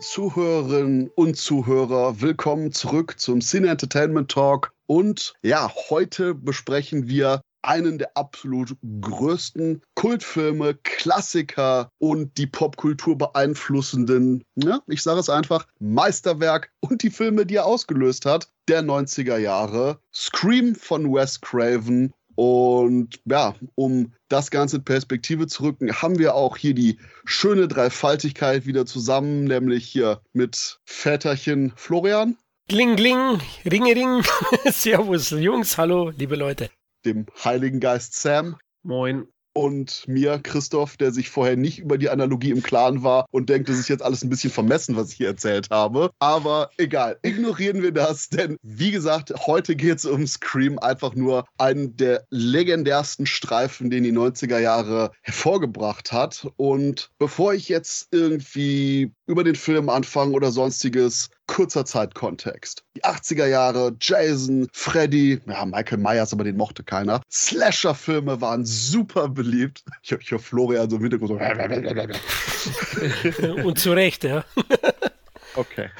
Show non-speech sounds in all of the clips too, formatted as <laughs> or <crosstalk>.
Zuhörerinnen und Zuhörer, willkommen zurück zum Cine Entertainment Talk. Und ja, heute besprechen wir einen der absolut größten Kultfilme, Klassiker und die Popkultur beeinflussenden, ja, ich sage es einfach, Meisterwerk und die Filme, die er ausgelöst hat, der 90er Jahre. Scream von Wes Craven und ja, um das Ganze in Perspektive zu rücken, haben wir auch hier die schöne Dreifaltigkeit wieder zusammen, nämlich hier mit Väterchen Florian. Gling, gling, ringe, ring. <laughs> Servus, Jungs, hallo, liebe Leute. Dem Heiligen Geist Sam. Moin und mir, Christoph, der sich vorher nicht über die Analogie im Klaren war und denkt, das ist jetzt alles ein bisschen vermessen, was ich hier erzählt habe. Aber egal, ignorieren wir das, denn wie gesagt, heute geht es um Scream, einfach nur einen der legendärsten Streifen, den die 90er Jahre hervorgebracht hat. Und bevor ich jetzt irgendwie über den Film anfange oder sonstiges, kurzer Zeitkontext. Die 80er Jahre, Jason, Freddy, ja, Michael Myers, aber den mochte keiner. Slasher-Filme waren super beliebt. Ich, ich höre Florian so im Hintergrund so. <laughs> Und zu Recht, ja. <laughs> Okay.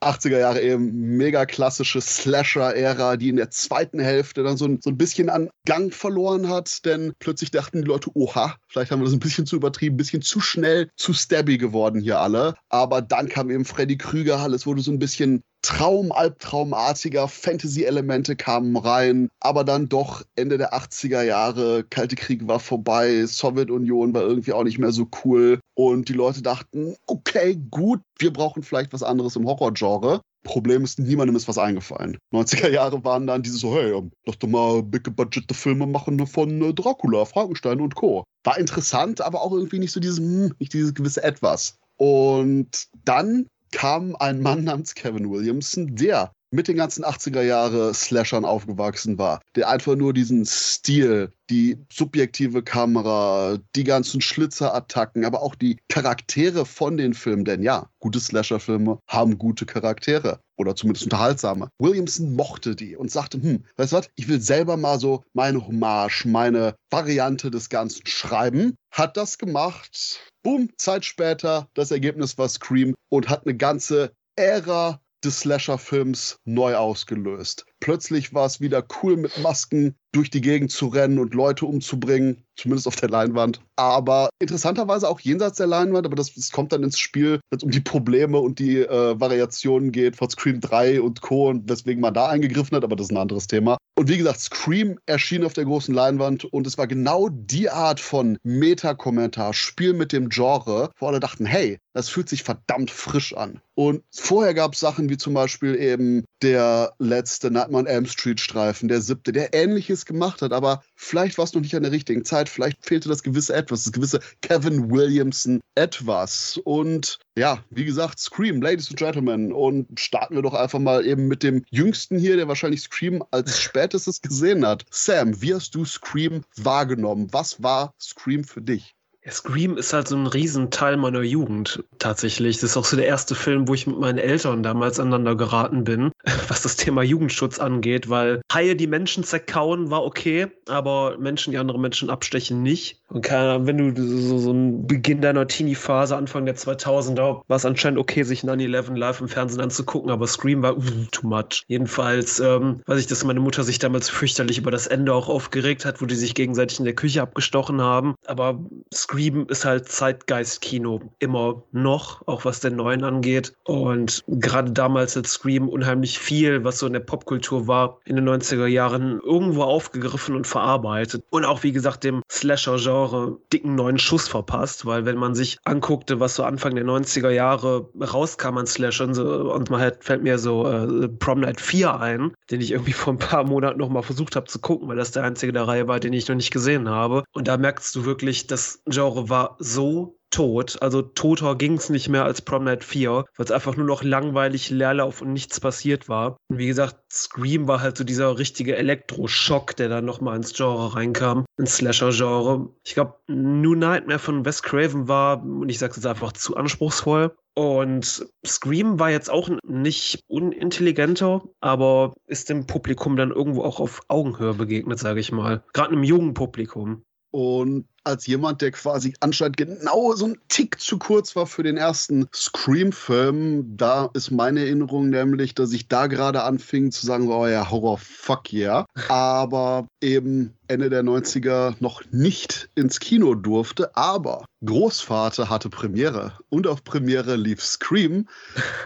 80er Jahre eben mega klassische Slasher-Ära, die in der zweiten Hälfte dann so ein, so ein bisschen an Gang verloren hat, denn plötzlich dachten die Leute, oha, vielleicht haben wir das ein bisschen zu übertrieben, ein bisschen zu schnell, zu stabby geworden hier alle. Aber dann kam eben Freddy Krüger, alles wurde so ein bisschen Traum, Albtraumartiger Fantasy-Elemente kamen rein, aber dann doch Ende der 80er Jahre, Kalte Krieg war vorbei, Sowjetunion war irgendwie auch nicht mehr so cool und die Leute dachten, okay, gut, wir brauchen vielleicht was anderes im Horror-Genre. Problem ist, niemandem ist was eingefallen. 90er Jahre waren dann diese so, hey, lass doch mal big budget Filme machen von äh, Dracula, Frankenstein und Co. War interessant, aber auch irgendwie nicht so dieses, hm, nicht dieses gewisse Etwas. Und dann kam ein Mann namens Kevin Williamson, der mit den ganzen 80er Jahre Slashern aufgewachsen war, der einfach nur diesen Stil, die subjektive Kamera, die ganzen Schlitzerattacken, aber auch die Charaktere von den Filmen, denn ja, gute Slasher-Filme haben gute Charaktere oder zumindest unterhaltsame. Williamson mochte die und sagte, hm, weißt du was, ich will selber mal so meine Hommage, meine Variante des Ganzen schreiben. Hat das gemacht. Boom, Zeit später, das Ergebnis war Scream und hat eine ganze Ära des Slasher-Films neu ausgelöst. Plötzlich war es wieder cool, mit Masken durch die Gegend zu rennen und Leute umzubringen, zumindest auf der Leinwand. Aber interessanterweise auch jenseits der Leinwand, aber das, das kommt dann ins Spiel, wenn es um die Probleme und die äh, Variationen geht von Scream 3 und Co. und weswegen man da eingegriffen hat, aber das ist ein anderes Thema. Und wie gesagt, Scream erschien auf der großen Leinwand und es war genau die Art von Meta-Kommentar, Spiel mit dem Genre, wo alle dachten, hey, das fühlt sich verdammt frisch an. Und vorher gab es Sachen wie zum Beispiel eben der letzte Nightmare on Elm Street Streifen, der siebte, der ähnliches gemacht hat, aber vielleicht war es noch nicht an der richtigen Zeit, vielleicht fehlte das gewisse Etwas, das gewisse Kevin Williamson etwas. Und ja, wie gesagt, Scream, Ladies and Gentlemen. Und starten wir doch einfach mal eben mit dem Jüngsten hier, der wahrscheinlich Scream als <laughs> spätestes gesehen hat. Sam, wie hast du Scream wahrgenommen? Was war Scream für dich? Scream ist halt so ein Riesenteil meiner Jugend tatsächlich. Das ist auch so der erste Film, wo ich mit meinen Eltern damals aneinander geraten bin, <laughs> was das Thema Jugendschutz angeht, weil Haie, die Menschen zerkauen, war okay, aber Menschen, die andere Menschen abstechen, nicht. Und keine, wenn du so, so ein Beginn deiner Teenie-Phase, Anfang der 2000er, war es anscheinend okay, sich 9-11 live im Fernsehen anzugucken, aber Scream war uh, too much. Jedenfalls ähm, weiß ich, dass meine Mutter sich damals fürchterlich über das Ende auch aufgeregt hat, wo die sich gegenseitig in der Küche abgestochen haben. Aber Scream ist halt Zeitgeist-Kino immer noch, auch was den neuen angeht. Und gerade damals hat Scream unheimlich viel, was so in der Popkultur war, in den 90er Jahren irgendwo aufgegriffen und verarbeitet. Und auch, wie gesagt, dem Slasher-Genre dicken neuen Schuss verpasst, weil wenn man sich anguckte, was so Anfang der 90er Jahre rauskam an Slashern, so, und man hat, fällt mir so äh, Prom Night 4 ein, den ich irgendwie vor ein paar Monaten nochmal versucht habe zu gucken, weil das der einzige der Reihe war, den ich noch nicht gesehen habe. Und da merkst du wirklich, das Genre war so tot. Also toter ging es nicht mehr als Prom Night 4, weil es einfach nur noch langweilig, Leerlauf und nichts passiert war. Und wie gesagt, Scream war halt so dieser richtige Elektroschock, der dann nochmal ins Genre reinkam, ins Slasher-Genre. Ich glaube, New Nightmare von Wes Craven war, und ich sage es einfach, zu anspruchsvoll. Und Scream war jetzt auch nicht unintelligenter, aber ist dem Publikum dann irgendwo auch auf Augenhöhe begegnet, sage ich mal. Gerade einem jungen Publikum. Und als jemand, der quasi anscheinend genau so ein Tick zu kurz war für den ersten Scream-Film. Da ist meine Erinnerung nämlich, dass ich da gerade anfing zu sagen, oh ja, Horror, fuck yeah. Aber eben Ende der 90er noch nicht ins Kino durfte, aber Großvater hatte Premiere und auf Premiere lief Scream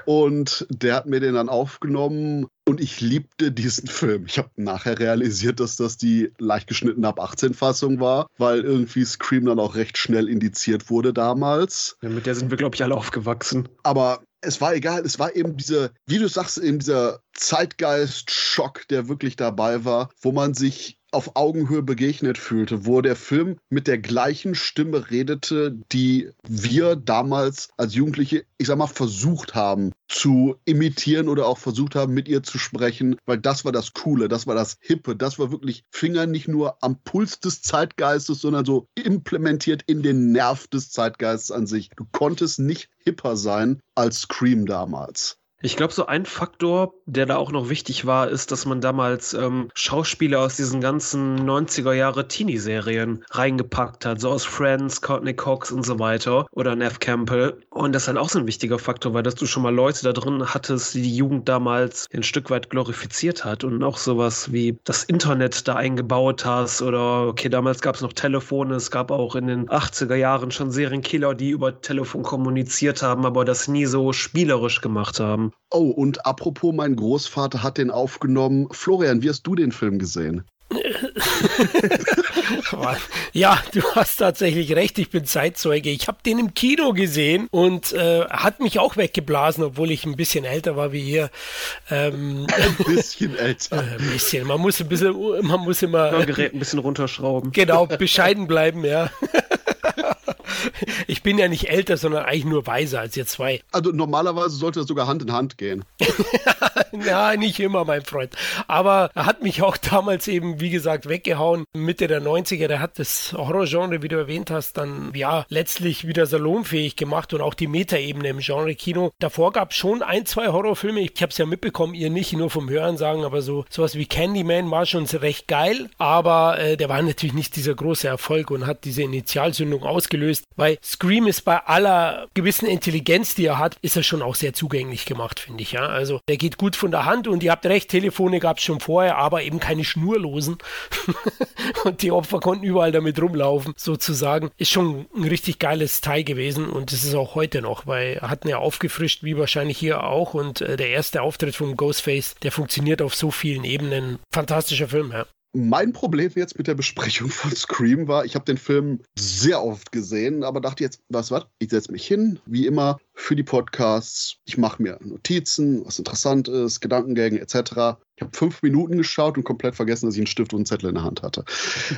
und der hat mir den dann aufgenommen und ich liebte diesen Film. Ich habe nachher realisiert, dass das die leicht geschnittene ab 18 Fassung war, weil irgendwie Scream dann auch recht schnell indiziert wurde damals. Ja, mit der sind wir glaube ich alle aufgewachsen. Aber es war egal, es war eben diese, wie du sagst, eben dieser Zeitgeist-Schock, der wirklich dabei war, wo man sich auf Augenhöhe begegnet fühlte, wo der Film mit der gleichen Stimme redete, die wir damals als Jugendliche, ich sag mal, versucht haben zu imitieren oder auch versucht haben, mit ihr zu sprechen, weil das war das Coole, das war das Hippe, das war wirklich Finger nicht nur am Puls des Zeitgeistes, sondern so implementiert in den Nerv des Zeitgeistes an sich. Du konntest nicht hipper sein als Scream damals. Ich glaube, so ein Faktor, der da auch noch wichtig war, ist, dass man damals ähm, Schauspieler aus diesen ganzen 90er Jahre Teenie-Serien reingepackt hat, so aus Friends, Courtney Cox und so weiter oder Neff Campbell. Und das ist halt auch so ein wichtiger Faktor, weil dass du schon mal Leute da drin hattest, die die Jugend damals ein Stück weit glorifiziert hat und auch sowas wie das Internet da eingebaut hast oder okay, damals gab es noch Telefone, es gab auch in den 80er Jahren schon Serienkiller, die über Telefon kommuniziert haben, aber das nie so spielerisch gemacht haben. Oh, und apropos, mein Großvater hat den aufgenommen. Florian, wie hast du den Film gesehen? <laughs> ja, du hast tatsächlich recht, ich bin Zeitzeuge. Ich habe den im Kino gesehen und äh, hat mich auch weggeblasen, obwohl ich ein bisschen älter war wie ihr. Ähm, <laughs> ein bisschen älter. Äh, ein bisschen. Man muss ein bisschen, man muss immer. Gerät ein bisschen runterschrauben. Genau, <laughs> bescheiden bleiben, ja. <laughs> ich bin ja nicht älter, sondern eigentlich nur weiser als ihr zwei. Also normalerweise sollte das sogar Hand in Hand gehen. <laughs> <laughs> ja, nicht immer, mein Freund. Aber er hat mich auch damals eben, wie gesagt, weggehauen. Mitte der 90er, der hat das Horrorgenre, wie du erwähnt hast, dann ja letztlich wieder salonfähig gemacht und auch die Metaebene im Genre-Kino. Davor gab es schon ein, zwei Horrorfilme. Ich habe es ja mitbekommen, ihr nicht, nur vom Hören sagen, aber so sowas wie Candyman war schon recht geil. Aber äh, der war natürlich nicht dieser große Erfolg und hat diese Initialzündung ausgelöst, weil Scream ist bei aller gewissen Intelligenz, die er hat, ist er schon auch sehr zugänglich gemacht, finde ich. Ja, also der geht gut von der Hand und ihr habt recht, Telefone gab es schon vorher, aber eben keine schnurlosen. <laughs> und die Opfer konnten überall damit rumlaufen, sozusagen. Ist schon ein richtig geiles Teil gewesen und das ist auch heute noch, weil hat ihn ja aufgefrischt, wie wahrscheinlich hier auch. Und äh, der erste Auftritt von Ghostface, der funktioniert auf so vielen Ebenen. Fantastischer Film, ja. Mein Problem jetzt mit der Besprechung von Scream war, ich habe den Film sehr oft gesehen, aber dachte jetzt, was, was? Ich setze mich hin, wie immer, für die Podcasts. Ich mache mir Notizen, was interessant ist, Gedankengänge etc. Ich habe fünf Minuten geschaut und komplett vergessen, dass ich einen Stift und einen Zettel in der Hand hatte.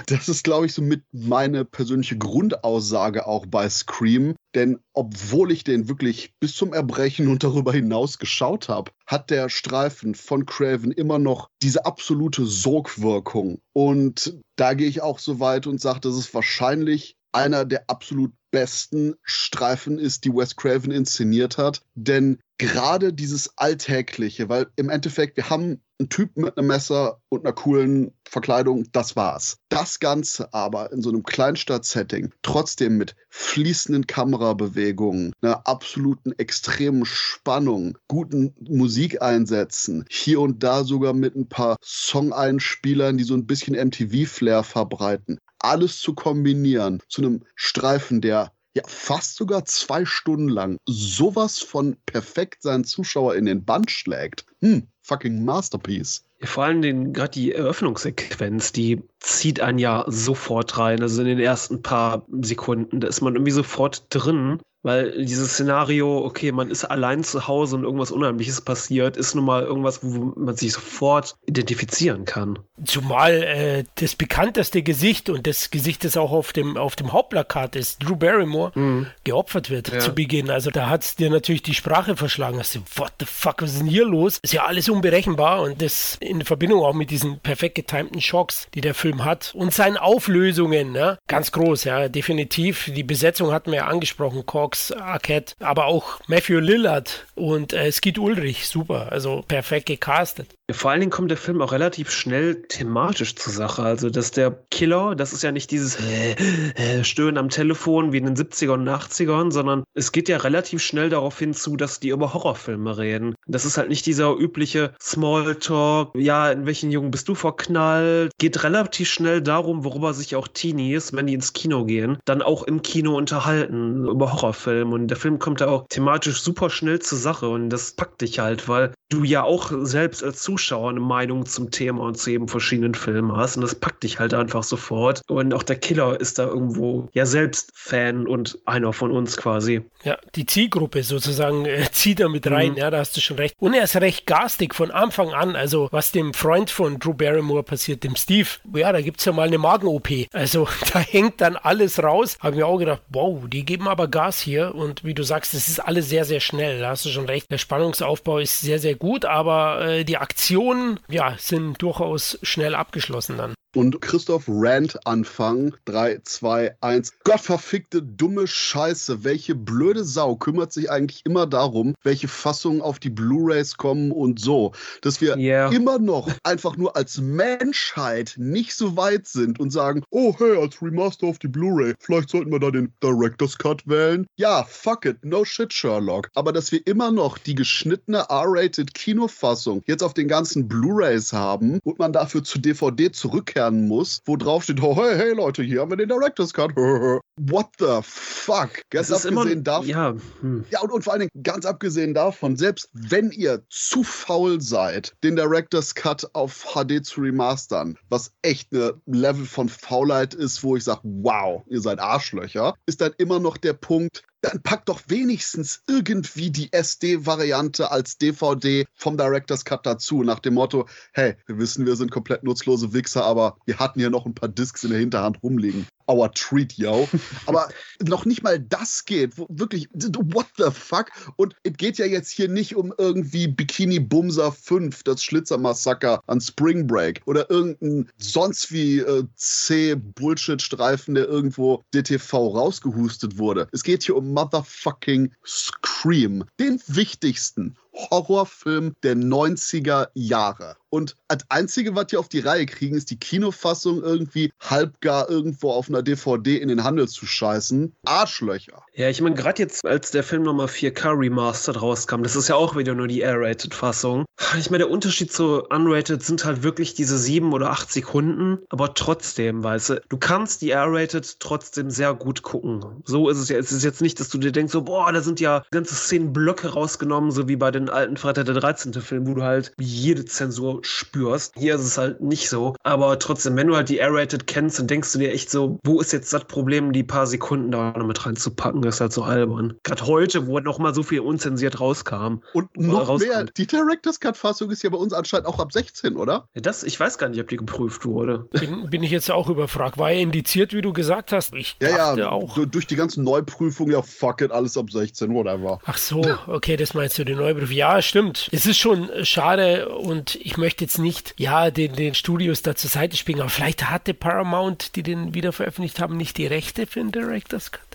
Das ist, glaube ich, so mit meine persönliche Grundaussage auch bei Scream. Denn obwohl ich den wirklich bis zum Erbrechen und darüber hinaus geschaut habe, hat der Streifen von Craven immer noch diese absolute Sogwirkung. Und da gehe ich auch so weit und sage, das ist wahrscheinlich einer der absolut besten Streifen ist, die Wes Craven inszeniert hat. Denn gerade dieses Alltägliche, weil im Endeffekt, wir haben einen Typ mit einem Messer und einer coolen Verkleidung, das war's. Das Ganze aber in so einem Kleinstadt-Setting, trotzdem mit fließenden Kamerabewegungen, einer absoluten extremen Spannung, guten Musikeinsätzen, hier und da sogar mit ein paar Song-Einspielern, die so ein bisschen MTV-Flair verbreiten. Alles zu kombinieren zu einem Streifen, der ja fast sogar zwei Stunden lang sowas von perfekt seinen Zuschauer in den Band schlägt. Hm, fucking Masterpiece. Vor allem gerade die Eröffnungssequenz, die zieht einen ja sofort rein. Also in den ersten paar Sekunden, da ist man irgendwie sofort drin. Weil dieses Szenario, okay, man ist allein zu Hause und irgendwas Unheimliches passiert, ist nun mal irgendwas, wo man sich sofort identifizieren kann. Zumal äh, das bekannteste Gesicht und das Gesicht, das auch auf dem, auf dem Hauptplakat ist, Drew Barrymore, mhm. geopfert wird ja. zu Beginn. Also da hat es dir natürlich die Sprache verschlagen. Also, what the fuck, was ist denn hier los? Ist ja alles unberechenbar und das in Verbindung auch mit diesen perfekt getimten Schocks, die der Film hat und seinen Auflösungen, ne? ganz groß, ja, definitiv. Die Besetzung hatten wir ja angesprochen, Cox Arquette, aber auch Matthew Lillard und äh, Skid Ulrich, super, also perfekt gecastet. Vor allen Dingen kommt der Film auch relativ schnell thematisch zur Sache. Also, dass der Killer, das ist ja nicht dieses äh, äh, Stöhnen am Telefon wie in den 70ern und 80ern, sondern es geht ja relativ schnell darauf hinzu, dass die über Horrorfilme reden. Das ist halt nicht dieser übliche Smalltalk, ja, in welchen Jungen bist du verknallt? Geht relativ schnell darum, worüber sich auch Teenies, wenn die ins Kino gehen, dann auch im Kino unterhalten über Horrorfilme. Und der Film kommt da auch thematisch super schnell zur Sache und das packt dich halt, weil du ja auch selbst als Zuschauer eine Meinung zum Thema und zu eben verschiedenen Filmen hast und das packt dich halt einfach sofort. Und auch der Killer ist da irgendwo ja selbst Fan und einer von uns quasi. Ja, die Zielgruppe sozusagen äh, zieht er mit rein, mhm. ja, da hast du schon recht. Und er ist recht garstig von Anfang an, also was dem Freund von Drew Barrymore passiert, dem Steve, ja, da gibt es ja mal eine Magen-OP. Also <laughs> da hängt dann alles raus. Habe mir auch gedacht, wow, die geben aber Gas hier und wie du sagst, es ist alles sehr, sehr schnell, da hast du schon recht. Der Spannungsaufbau ist sehr, sehr gut, aber äh, die Aktionen, ja, sind durchaus schnell abgeschlossen dann. Und Christoph Rand Anfang 3, 2, 1. Gottverfickte dumme Scheiße. Welche blöde Sau kümmert sich eigentlich immer darum, welche Fassungen auf die Blu-rays kommen und so. Dass wir yeah. immer noch einfach nur als Menschheit nicht so weit sind und sagen, oh hey, als Remaster auf die Blu-ray, vielleicht sollten wir da den Director's Cut wählen. Ja, fuck it, no shit, Sherlock. Aber dass wir immer noch die geschnittene R-rated Kinofassung jetzt auf den ganzen Blu-rays haben und man dafür zu DVD zurückkehrt lernen muss, wo drauf steht, oh, hey, hey Leute, hier haben wir den Director's Cut. <laughs> What the fuck? Ganz abgesehen davon. Ja, hm. ja und, und vor allen Dingen ganz abgesehen davon, selbst wenn ihr zu faul seid, den Director's Cut auf HD zu remastern, was echt eine Level von Faulheit ist, wo ich sage, wow, ihr seid Arschlöcher, ist dann immer noch der Punkt, dann packt doch wenigstens irgendwie die SD-Variante als DVD vom Director's Cut dazu, nach dem Motto, hey, wir wissen, wir sind komplett nutzlose Wichser, aber wir hatten hier noch ein paar Discs in der Hinterhand rumliegen our treat, yo. <laughs> Aber noch nicht mal das geht. Wirklich, what the fuck? Und es geht ja jetzt hier nicht um irgendwie Bikini Bumser 5, das Schlitzermassaker an Spring Break oder irgendein sonst wie äh, C-Bullshit-Streifen, der irgendwo DTV rausgehustet wurde. Es geht hier um motherfucking Scream, den wichtigsten Horrorfilm der 90er Jahre. Und als einzige, was die auf die Reihe kriegen, ist die Kinofassung irgendwie halbgar irgendwo auf einer DVD in den Handel zu scheißen. Arschlöcher. Ja, ich meine, gerade jetzt, als der Film nochmal 4K Remastered rauskam, das ist ja auch wieder nur die R-Rated-Fassung. Ich meine, der Unterschied zu Unrated sind halt wirklich diese sieben oder acht Sekunden, aber trotzdem, weißt du, du kannst die R-Rated trotzdem sehr gut gucken. So ist es ja. Es ist jetzt nicht, dass du dir denkst, so, boah, da sind ja ganze Szenen Blöcke rausgenommen, so wie bei den alten Freitag der 13. Film, wo du halt jede Zensur spürst. Hier ist es halt nicht so. Aber trotzdem, wenn du halt die R-Rated kennst, dann denkst du dir echt so, wo ist jetzt das Problem, die paar Sekunden da noch mit reinzupacken? Das ist halt so albern. Gerade heute, wo noch mal so viel unzensiert rauskam. Und noch rauskommt. mehr, die Director's Cut-Fassung ist ja bei uns anscheinend auch ab 16, oder? Ja, das, ich weiß gar nicht, ob die geprüft wurde. Bin, bin ich jetzt auch überfragt. War er indiziert, wie du gesagt hast? Ich ja, ja, auch. Durch die ganzen Neuprüfungen, ja, fuck it, alles ab 16, whatever. Ach so, okay, das meinst du, die Neuprüfung. Ja, stimmt. Es ist schon schade und ich möchte jetzt nicht, ja, den, den Studios da zur Seite springen, aber vielleicht hatte Paramount, die den wieder veröffentlicht haben, nicht die Rechte für den Director's Cut.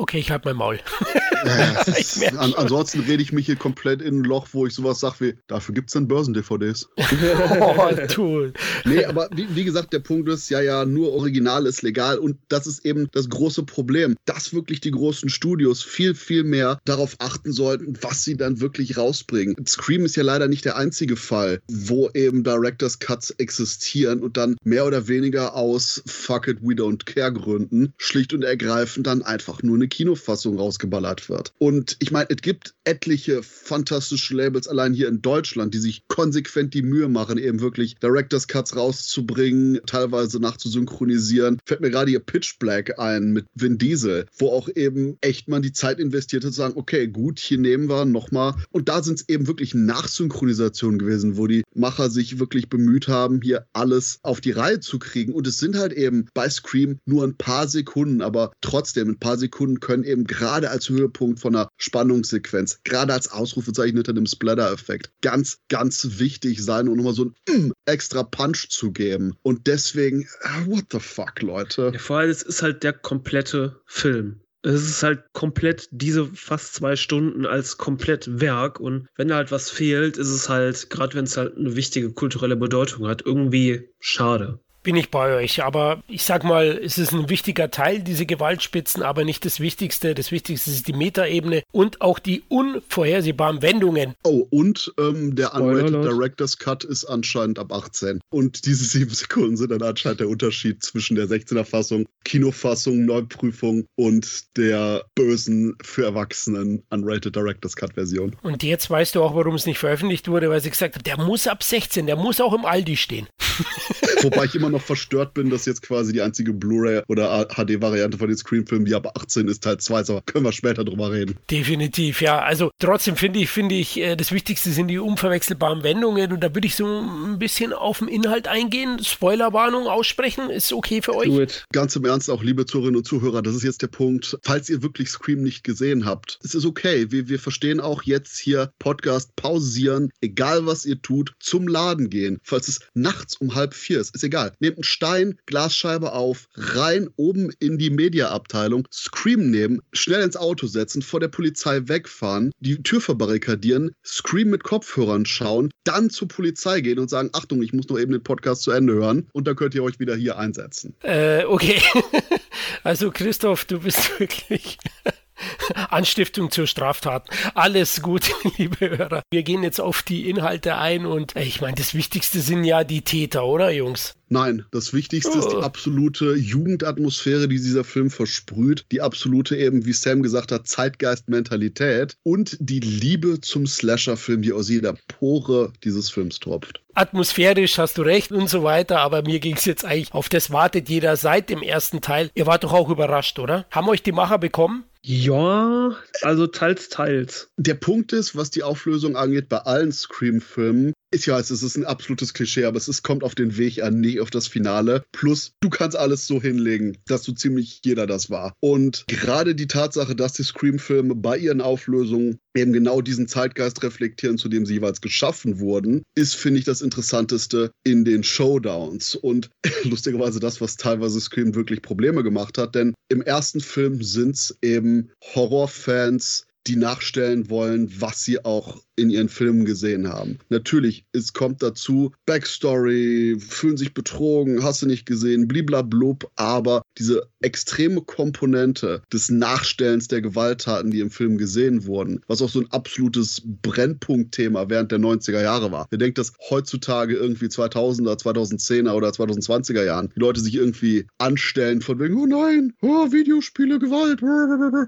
Okay, ich halte mein Maul. <laughs> ich an, ansonsten rede ich mich hier komplett in ein Loch, wo ich sowas sage wie, dafür gibt es dann Börsen-DVDs. <laughs> oh, toll. Nee, aber wie, wie, gesagt, der Punkt ist, ja, ja, nur Original ist legal und das ist eben das große Problem, dass wirklich die großen Studios viel, viel mehr darauf achten sollten, was sie dann wirklich rausbringen. Scream ist ja leider nicht der einzige Fall, wo eben Director's Cuts existieren und dann mehr oder weniger aus Fuck it, we don't care Gründen schlicht und ergreifend dann einfach nur eine Kinofassung rausgeballert wird. Und ich meine, es gibt etliche fantastische Labels allein hier in Deutschland, die sich konsequent die Mühe machen, eben wirklich Director's Cuts rauszubringen, teilweise nachzusynchronisieren. Fällt mir gerade hier Pitch Black ein mit Vin Diesel, wo auch eben echt man die Zeit investiert hat, zu sagen, okay, gut, hier nehmen wir nochmal. Und da sind es eben wirklich Nachsynchronisationen gewesen, wo die Macher sich wirklich bemüht haben, hier alles auf die Reihe zu kriegen. Und es sind halt eben bei Scream nur ein paar Sekunden, aber trotzdem ein paar Sekunden können eben gerade als Höhepunkt von einer Spannungssequenz, gerade als Ausrufezeichen hinter dem Splatter-Effekt, ganz, ganz wichtig sein und nochmal so einen mm, extra Punch zu geben. Und deswegen, ah, what the fuck, Leute? Ja, vor allem, es ist halt der komplette Film. Es ist halt komplett diese fast zwei Stunden als komplett Werk und wenn da halt was fehlt, ist es halt, gerade wenn es halt eine wichtige kulturelle Bedeutung hat, irgendwie schade bin ich bei euch. Aber ich sag mal, es ist ein wichtiger Teil, diese Gewaltspitzen, aber nicht das Wichtigste. Das Wichtigste ist die Metaebene und auch die unvorhersehbaren Wendungen. Oh, und ähm, der Unrated Director's Cut ist anscheinend ab 18. Und diese sieben <laughs> Sekunden sind dann anscheinend der Unterschied zwischen der 16er Fassung, Kinofassung, Neuprüfung und der bösen für Erwachsenen Unrated Director's Cut Version. Und jetzt weißt du auch, warum es nicht veröffentlicht wurde, weil sie gesagt hat, der muss ab 16, der muss auch im Aldi stehen. Wobei ich immer noch verstört bin, dass jetzt quasi die einzige Blu-ray oder HD-Variante von den Scream-Filmen, die ab 18 ist, Teil 2 ist, aber können wir später drüber reden. Definitiv, ja. Also trotzdem finde ich, finde ich, äh, das Wichtigste sind die unverwechselbaren Wendungen und da würde ich so ein bisschen auf den Inhalt eingehen. Spoilerwarnung aussprechen, ist okay für euch? Ganz im Ernst auch, liebe Zuhörerinnen und Zuhörer, das ist jetzt der Punkt. Falls ihr wirklich Scream nicht gesehen habt, es ist okay. Wir, wir verstehen auch jetzt hier Podcast pausieren, egal was ihr tut, zum Laden gehen. Falls es nachts um halb vier ist, ist egal nehmt einen Stein, Glasscheibe auf, rein oben in die Mediaabteilung, Scream nehmen, schnell ins Auto setzen, vor der Polizei wegfahren, die Tür verbarrikadieren, Scream mit Kopfhörern schauen, dann zur Polizei gehen und sagen, Achtung, ich muss noch eben den Podcast zu Ende hören und dann könnt ihr euch wieder hier einsetzen. Äh, okay. <laughs> also Christoph, du bist <laughs> wirklich <laughs> Anstiftung zur Straftat. Alles gut, liebe Hörer. Wir gehen jetzt auf die Inhalte ein und ich meine, das Wichtigste sind ja die Täter, oder Jungs? Nein, das Wichtigste oh. ist die oh. absolute Jugendatmosphäre, die dieser Film versprüht, die absolute eben, wie Sam gesagt hat, Zeitgeist-Mentalität und die Liebe zum Slasher-Film, die aus jeder Pore dieses Films tropft atmosphärisch hast du recht und so weiter, aber mir ging es jetzt eigentlich auf das wartet jeder seit dem ersten Teil. Ihr wart doch auch überrascht, oder? Haben euch die Macher bekommen? Ja, also teils, teils. Der Punkt ist, was die Auflösung angeht, bei allen Scream-Filmen, ich weiß, es ist ein absolutes Klischee, aber es ist, kommt auf den Weg an, nie auf das Finale. Plus, du kannst alles so hinlegen, dass so ziemlich jeder das war. Und gerade die Tatsache, dass die Scream-Filme bei ihren Auflösungen eben genau diesen Zeitgeist reflektieren, zu dem sie jeweils geschaffen wurden, ist, finde ich, das Interessanteste in den Showdowns. Und <laughs> lustigerweise das, was teilweise Scream wirklich Probleme gemacht hat, denn im ersten Film sind es eben Horrorfans, die nachstellen wollen, was sie auch in ihren Filmen gesehen haben. Natürlich, es kommt dazu, Backstory, fühlen sich betrogen, hast du nicht gesehen, bliblablub, aber diese extreme Komponente des Nachstellens der Gewalttaten, die im Film gesehen wurden, was auch so ein absolutes Brennpunktthema während der 90er Jahre war. Ihr denkt, dass heutzutage irgendwie 2000er, 2010er oder 2020er Jahren die Leute sich irgendwie anstellen von wegen, oh nein, oh, Videospiele, Gewalt.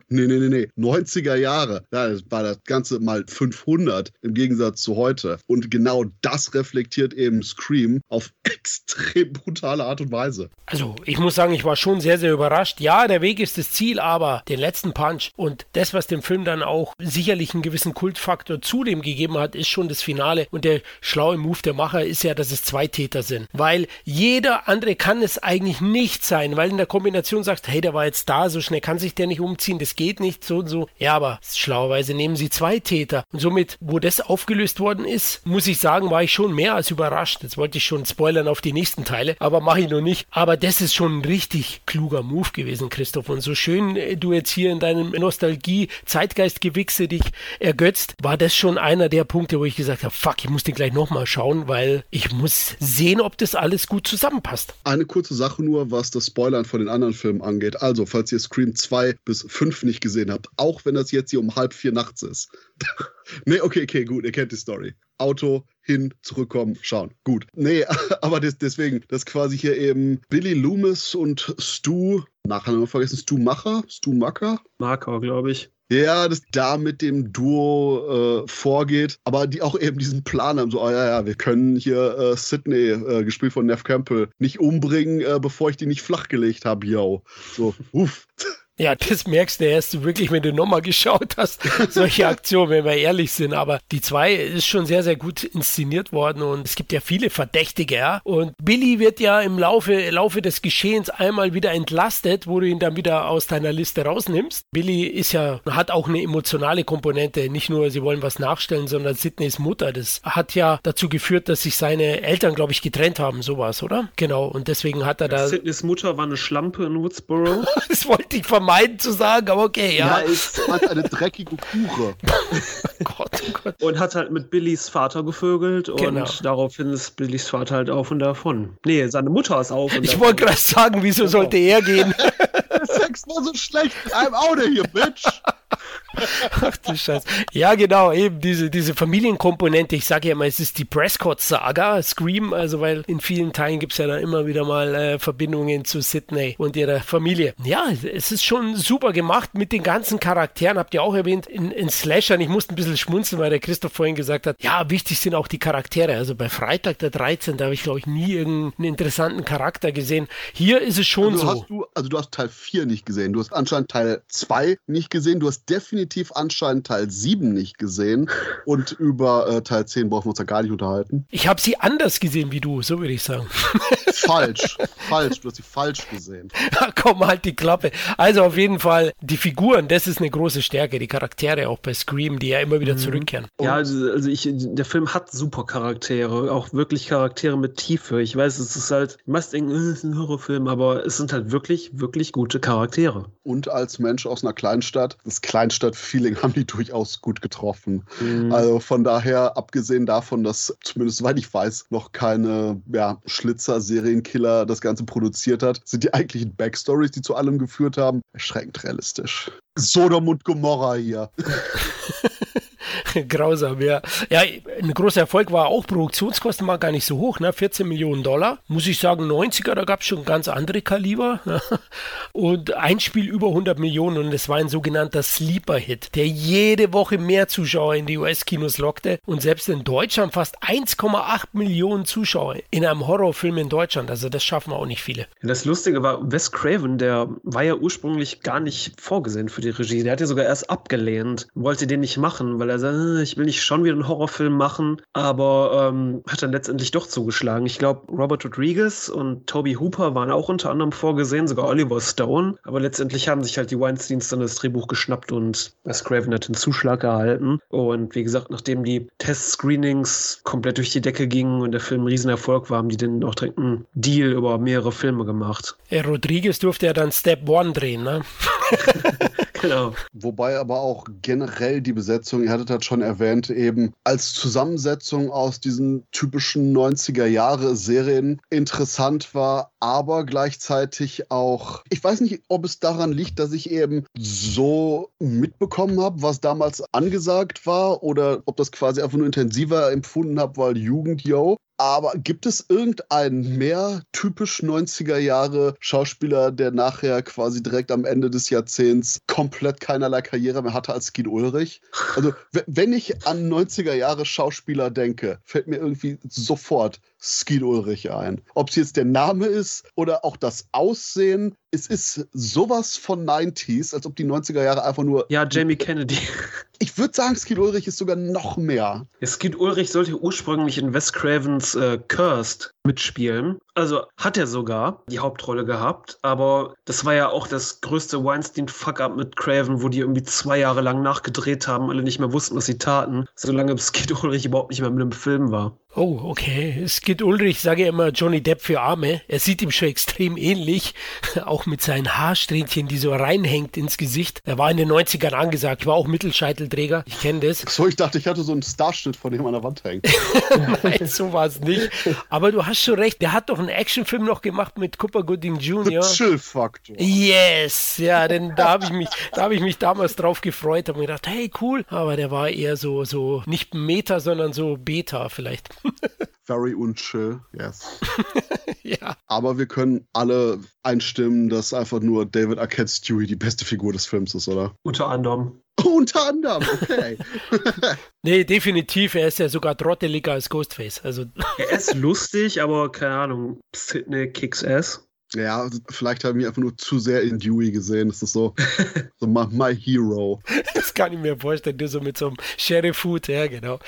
Nee, nee, nee, nee. 90er Jahre, ja, das war das Ganze mal 500 verändert im Gegensatz zu heute. Und genau das reflektiert eben Scream auf <laughs> extrem brutale Art und Weise. Also, ich muss sagen, ich war schon sehr, sehr überrascht. Ja, der Weg ist das Ziel, aber den letzten Punch und das, was dem Film dann auch sicherlich einen gewissen Kultfaktor zudem gegeben hat, ist schon das Finale. Und der schlaue Move der Macher ist ja, dass es zwei Täter sind. Weil jeder andere kann es eigentlich nicht sein, weil in der Kombination sagst, hey, der war jetzt da, so schnell kann sich der nicht umziehen, das geht nicht, so und so. Ja, aber schlauerweise nehmen sie zwei Täter. Und somit wo das aufgelöst worden ist, muss ich sagen, war ich schon mehr als überrascht. Jetzt wollte ich schon spoilern auf die nächsten Teile, aber mache ich noch nicht. Aber das ist schon ein richtig kluger Move gewesen, Christoph. Und so schön äh, du jetzt hier in deinem Nostalgie-Zeitgeist-Gewichse dich ergötzt, war das schon einer der Punkte, wo ich gesagt habe, fuck, ich muss den gleich nochmal schauen, weil ich muss sehen, ob das alles gut zusammenpasst. Eine kurze Sache nur, was das Spoilern von den anderen Filmen angeht. Also, falls ihr Scream 2 bis 5 nicht gesehen habt, auch wenn das jetzt hier um halb vier nachts ist, <laughs> nee, okay, okay, gut, ihr kennt die Story. Auto, hin, zurückkommen, schauen. Gut. Nee, <laughs> aber das, deswegen, dass quasi hier eben Billy Loomis und Stu, nachher haben wir vergessen, Stu Macher, Stu Macker? Marker, glaube ich. Ja, das da mit dem Duo äh, vorgeht, aber die auch eben diesen Plan haben, so, oh ja, ja, wir können hier äh, Sydney, äh, gespielt von Neff Campbell, nicht umbringen, äh, bevor ich die nicht flachgelegt habe, yo. So, uff. <laughs> Ja, das merkst du erst wirklich, wenn du nochmal geschaut hast, solche Aktionen, wenn wir ehrlich sind. Aber die zwei ist schon sehr, sehr gut inszeniert worden und es gibt ja viele Verdächtige, ja. Und Billy wird ja im Laufe, Laufe des Geschehens einmal wieder entlastet, wo du ihn dann wieder aus deiner Liste rausnimmst. Billy ist ja, hat auch eine emotionale Komponente. Nicht nur, sie wollen was nachstellen, sondern Sydneys Mutter. Das hat ja dazu geführt, dass sich seine Eltern, glaube ich, getrennt haben, sowas, oder? Genau. Und deswegen hat er da. Sydneys Mutter war eine Schlampe in Woodsboro. <laughs> das wollte ich vermeiden vermeiden zu sagen, aber okay, ja. Ja, ist halt eine dreckige Kuche. <laughs> Gott, oh Gott. Und hat halt mit Billys Vater gevögelt genau. und daraufhin ist Billys Vater halt auf und davon. Nee, seine Mutter ist auf und Ich wollte gerade sagen, wieso sollte er gehen? <laughs> Der Sex war so schlecht. I'm out of here, bitch. <laughs> <laughs> Ach du Scheiße. Ja, genau, eben diese, diese Familienkomponente. Ich sage ja immer, es ist die Prescott-Saga, Scream, also weil in vielen Teilen gibt es ja dann immer wieder mal äh, Verbindungen zu Sydney und ihrer Familie. Ja, es ist schon super gemacht mit den ganzen Charakteren, habt ihr auch erwähnt, in, in Slashern. Ich musste ein bisschen schmunzeln, weil der Christoph vorhin gesagt hat, ja, wichtig sind auch die Charaktere. Also bei Freitag der 13. da habe ich, glaube ich, nie irgendeinen interessanten Charakter gesehen. Hier ist es schon also so. Hast du, also du hast Teil 4 nicht gesehen, du hast anscheinend Teil 2 nicht gesehen, du hast definitiv definitiv anscheinend Teil 7 nicht gesehen und über äh, Teil 10 brauchen wir uns ja gar nicht unterhalten. Ich habe sie anders gesehen wie du, so würde ich sagen. <laughs> Falsch, falsch, du hast sie falsch gesehen. Komm, halt die Klappe. Also auf jeden Fall, die Figuren, das ist eine große Stärke, die Charaktere auch bei Scream, die ja immer wieder mhm. zurückkehren. Ja, also, also ich, der Film hat super Charaktere, auch wirklich Charaktere mit Tiefe. Ich weiß, es ist halt, du machst denken, es ist ein Horrorfilm, aber es sind halt wirklich, wirklich gute Charaktere. Und als Mensch aus einer Kleinstadt, das Kleinstadt-Feeling <laughs> haben die durchaus gut getroffen. Mhm. Also von daher, abgesehen davon, dass zumindest soweit ich weiß, noch keine ja, Schlitzer-Serienkiller das Ganze produziert hat, sind die eigentlichen Backstories, die zu allem geführt haben, erschreckend realistisch. Sodom und Gomorra hier. <laughs> <laughs> Grausam, ja. Ja, ein großer Erfolg war auch, Produktionskosten waren gar nicht so hoch, ne? 14 Millionen Dollar. Muss ich sagen, 90er, da gab es schon ganz andere Kaliber. <laughs> und ein Spiel über 100 Millionen und es war ein sogenannter Sleeper-Hit, der jede Woche mehr Zuschauer in die US-Kinos lockte und selbst in Deutschland fast 1,8 Millionen Zuschauer in einem Horrorfilm in Deutschland. Also das schaffen auch nicht viele. Das Lustige war, Wes Craven, der war ja ursprünglich gar nicht vorgesehen für die Regie. Der hat ja sogar erst abgelehnt, wollte den nicht machen, weil er sagte, äh, ich will nicht schon wieder einen Horrorfilm machen, aber ähm, hat dann letztendlich doch zugeschlagen. Ich glaube, Robert Rodriguez und Toby Hooper waren auch unter anderem vorgesehen, sogar Oliver Stone, aber letztendlich haben sich halt die Weinsteins dann das Drehbuch geschnappt und Wes Craven hat den Zuschlag erhalten. Und wie gesagt, nachdem die Test-Screenings komplett durch die Decke gingen und der Film ein Riesenerfolg war, haben die dann auch direkt einen Deal über mehrere Filme gemacht. Ja, Rodriguez durfte ja dann Step One drehen, ne? <laughs> genau. Wobei aber auch generell die Besetzung, ihr hattet halt schon erwähnt, eben als Zusammensetzung aus diesen typischen 90er Jahre Serien interessant war, aber gleichzeitig auch, ich weiß nicht, ob es daran liegt, dass ich eben so mitbekommen habe, was damals angesagt war oder ob das quasi einfach nur intensiver empfunden habe, weil Jugend, yo. Aber gibt es irgendeinen mehr typisch 90er Jahre Schauspieler, der nachher quasi direkt am Ende des Jahrzehnts komplett keinerlei Karriere mehr hatte als Skin Ulrich? Also, wenn ich an 90er Jahre Schauspieler denke, fällt mir irgendwie sofort Skin Ulrich ein. Ob es jetzt der Name ist oder auch das Aussehen, es ist sowas von 90s, als ob die 90er Jahre einfach nur. Ja, Jamie Kennedy. <laughs> Ich würde sagen, Skid Ulrich ist sogar noch mehr. Ja, Skid Ulrich sollte ursprünglich in Wes Cravens äh, Cursed mitspielen. Also hat er sogar die Hauptrolle gehabt, aber das war ja auch das größte Weinstein-Fuck-up mit Craven, wo die irgendwie zwei Jahre lang nachgedreht haben, alle nicht mehr wussten, was sie taten, solange Skid Ulrich überhaupt nicht mehr mit dem Film war. Oh, okay. Skid Ulrich, sage ich immer Johnny Depp für Arme. Er sieht ihm schon extrem ähnlich, <laughs> auch mit seinen Haarsträhnchen, die so reinhängt ins Gesicht. Er war in den 90ern angesagt, war auch Mittelscheitelträger. Ich kenne das. So, ich dachte, ich hatte so einen Starschnitt von dem an der Wand hängen. <laughs> Nein, so war es nicht. Aber du hast schon recht, der hat doch einen Actionfilm noch gemacht mit Cooper Gooding Jr. The Chill Factor. Yes, ja, denn da habe ich mich, da habe ich mich damals drauf gefreut, habe mir gedacht, hey, cool. Aber der war eher so, so nicht Meta, sondern so Beta vielleicht. <laughs> Very unchill, yes. <laughs> ja. Aber wir können alle einstimmen, dass einfach nur David Arquette Stewie die beste Figur des Films ist, oder? Unter anderem. <laughs> Unter anderem, okay. <laughs> nee, definitiv. Er ist ja sogar trotteliger als Ghostface. Also. er ist lustig, aber keine Ahnung. Sidney kicks ass. Ja, vielleicht haben wir einfach nur zu sehr in Dewey gesehen. Das ist so, <laughs> so my, my, hero. Das kann ich mir vorstellen, du so mit so einem Sheriff-Hut, ja, genau.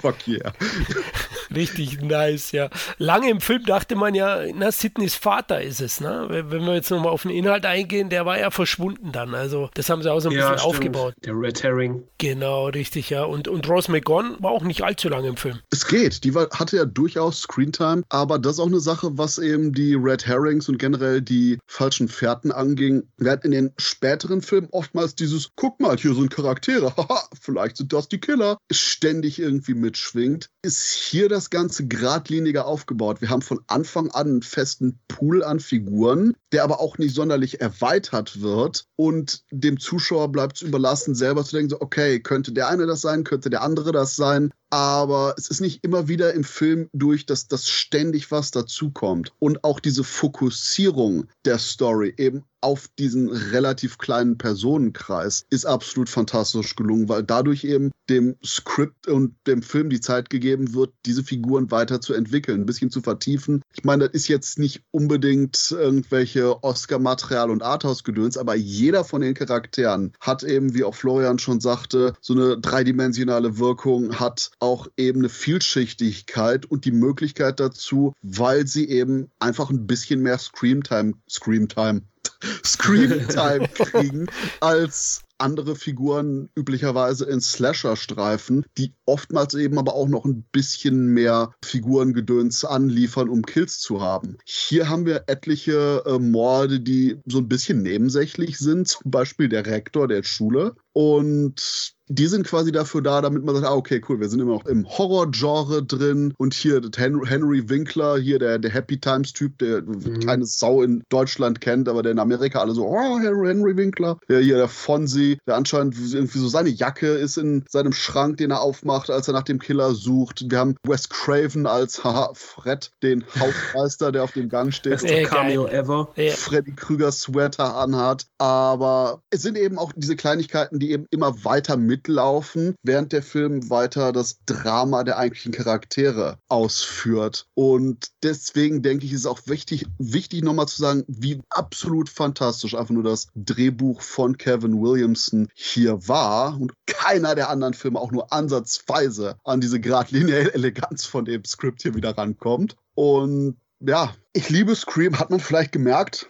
Fuck yeah. <laughs> Richtig nice, ja. Lange im Film dachte man ja, na, Sidneys Vater ist es, ne? Wenn wir jetzt nochmal auf den Inhalt eingehen, der war ja verschwunden dann. Also, das haben sie auch so ein ja, bisschen stimmt. aufgebaut. Der Red Herring. Genau, richtig, ja. Und, und Rose McGon war auch nicht allzu lange im Film. Es geht. Die war, hatte ja durchaus Screentime, aber das ist auch eine Sache, was eben die Red Herrings und generell die falschen Fährten anging. Hatten in den späteren Filmen oftmals dieses, guck mal, hier sind Charaktere, <laughs> haha, vielleicht sind das die Killer, ständig irgendwie mitschwingt. Ist hier das Ganze geradliniger aufgebaut. Wir haben von Anfang an einen festen Pool an Figuren, der aber auch nicht sonderlich erweitert wird und dem Zuschauer bleibt es überlassen, selber zu denken, so, okay, könnte der eine das sein, könnte der andere das sein aber es ist nicht immer wieder im Film durch, dass das ständig was dazukommt. Und auch diese Fokussierung der Story eben auf diesen relativ kleinen Personenkreis ist absolut fantastisch gelungen, weil dadurch eben dem Skript und dem Film die Zeit gegeben wird, diese Figuren weiterzuentwickeln, ein bisschen zu vertiefen. Ich meine, das ist jetzt nicht unbedingt irgendwelche Oscar-Material und Arthouse-Gedöns, aber jeder von den Charakteren hat eben, wie auch Florian schon sagte, so eine dreidimensionale Wirkung, hat auch eben eine Vielschichtigkeit und die Möglichkeit dazu, weil sie eben einfach ein bisschen mehr Screamtime, Screamtime, <laughs> Screamtime kriegen als andere Figuren üblicherweise in Slasher-Streifen, die oftmals eben aber auch noch ein bisschen mehr Figurengedöns anliefern, um Kills zu haben. Hier haben wir etliche äh, Morde, die so ein bisschen nebensächlich sind, zum Beispiel der Rektor der Schule. Und die sind quasi dafür da, damit man sagt, ah, okay, cool, wir sind immer noch im Horror-Genre drin und hier Henry Winkler, hier der, der Happy Times-Typ, der mhm. keine Sau in Deutschland kennt, aber der in Amerika alle so, oh, Henry Winkler. Der hier der Fonzie, der anscheinend irgendwie so seine Jacke ist in seinem Schrank, den er aufmacht, als er nach dem Killer sucht. Wir haben Wes Craven als, haha, Fred, den Hausmeister, der auf dem Gang <laughs> steht. Beste äh, Cameo ever. Freddy Krüger Sweater anhat. Aber es sind eben auch diese Kleinigkeiten, die eben immer weiter mitlaufen, während der Film weiter das Drama der eigentlichen Charaktere ausführt. Und deswegen denke ich, ist es auch wichtig, wichtig nochmal zu sagen, wie absolut fantastisch einfach nur das Drehbuch von Kevin Williamson hier war und keiner der anderen Filme auch nur ansatzweise an diese geradlinige <laughs> Eleganz von dem Skript hier wieder rankommt. Und ja, ich liebe Scream, hat man vielleicht gemerkt.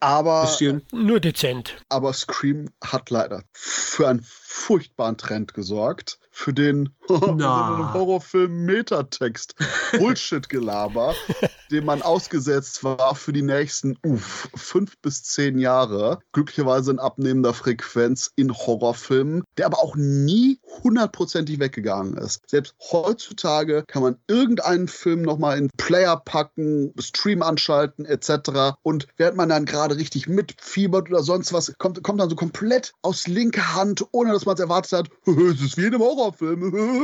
Aber Bisschen. nur dezent. Aber Scream hat leider für einen furchtbaren Trend gesorgt für den Horrorfilm Metatext <laughs> Bullshit-Gelaber, dem man ausgesetzt war für die nächsten uff, fünf bis zehn Jahre. Glücklicherweise in abnehmender Frequenz in Horrorfilmen, der aber auch nie hundertprozentig weggegangen ist. Selbst heutzutage kann man irgendeinen Film nochmal in Player packen, Stream anschalten etc. Und während man dann gerade richtig mitfiebert oder sonst was, kommt, kommt dann so komplett aus linker Hand, ohne dass man es erwartet hat, <laughs> es ist wie in einem Horror Horrorfilm. <laughs>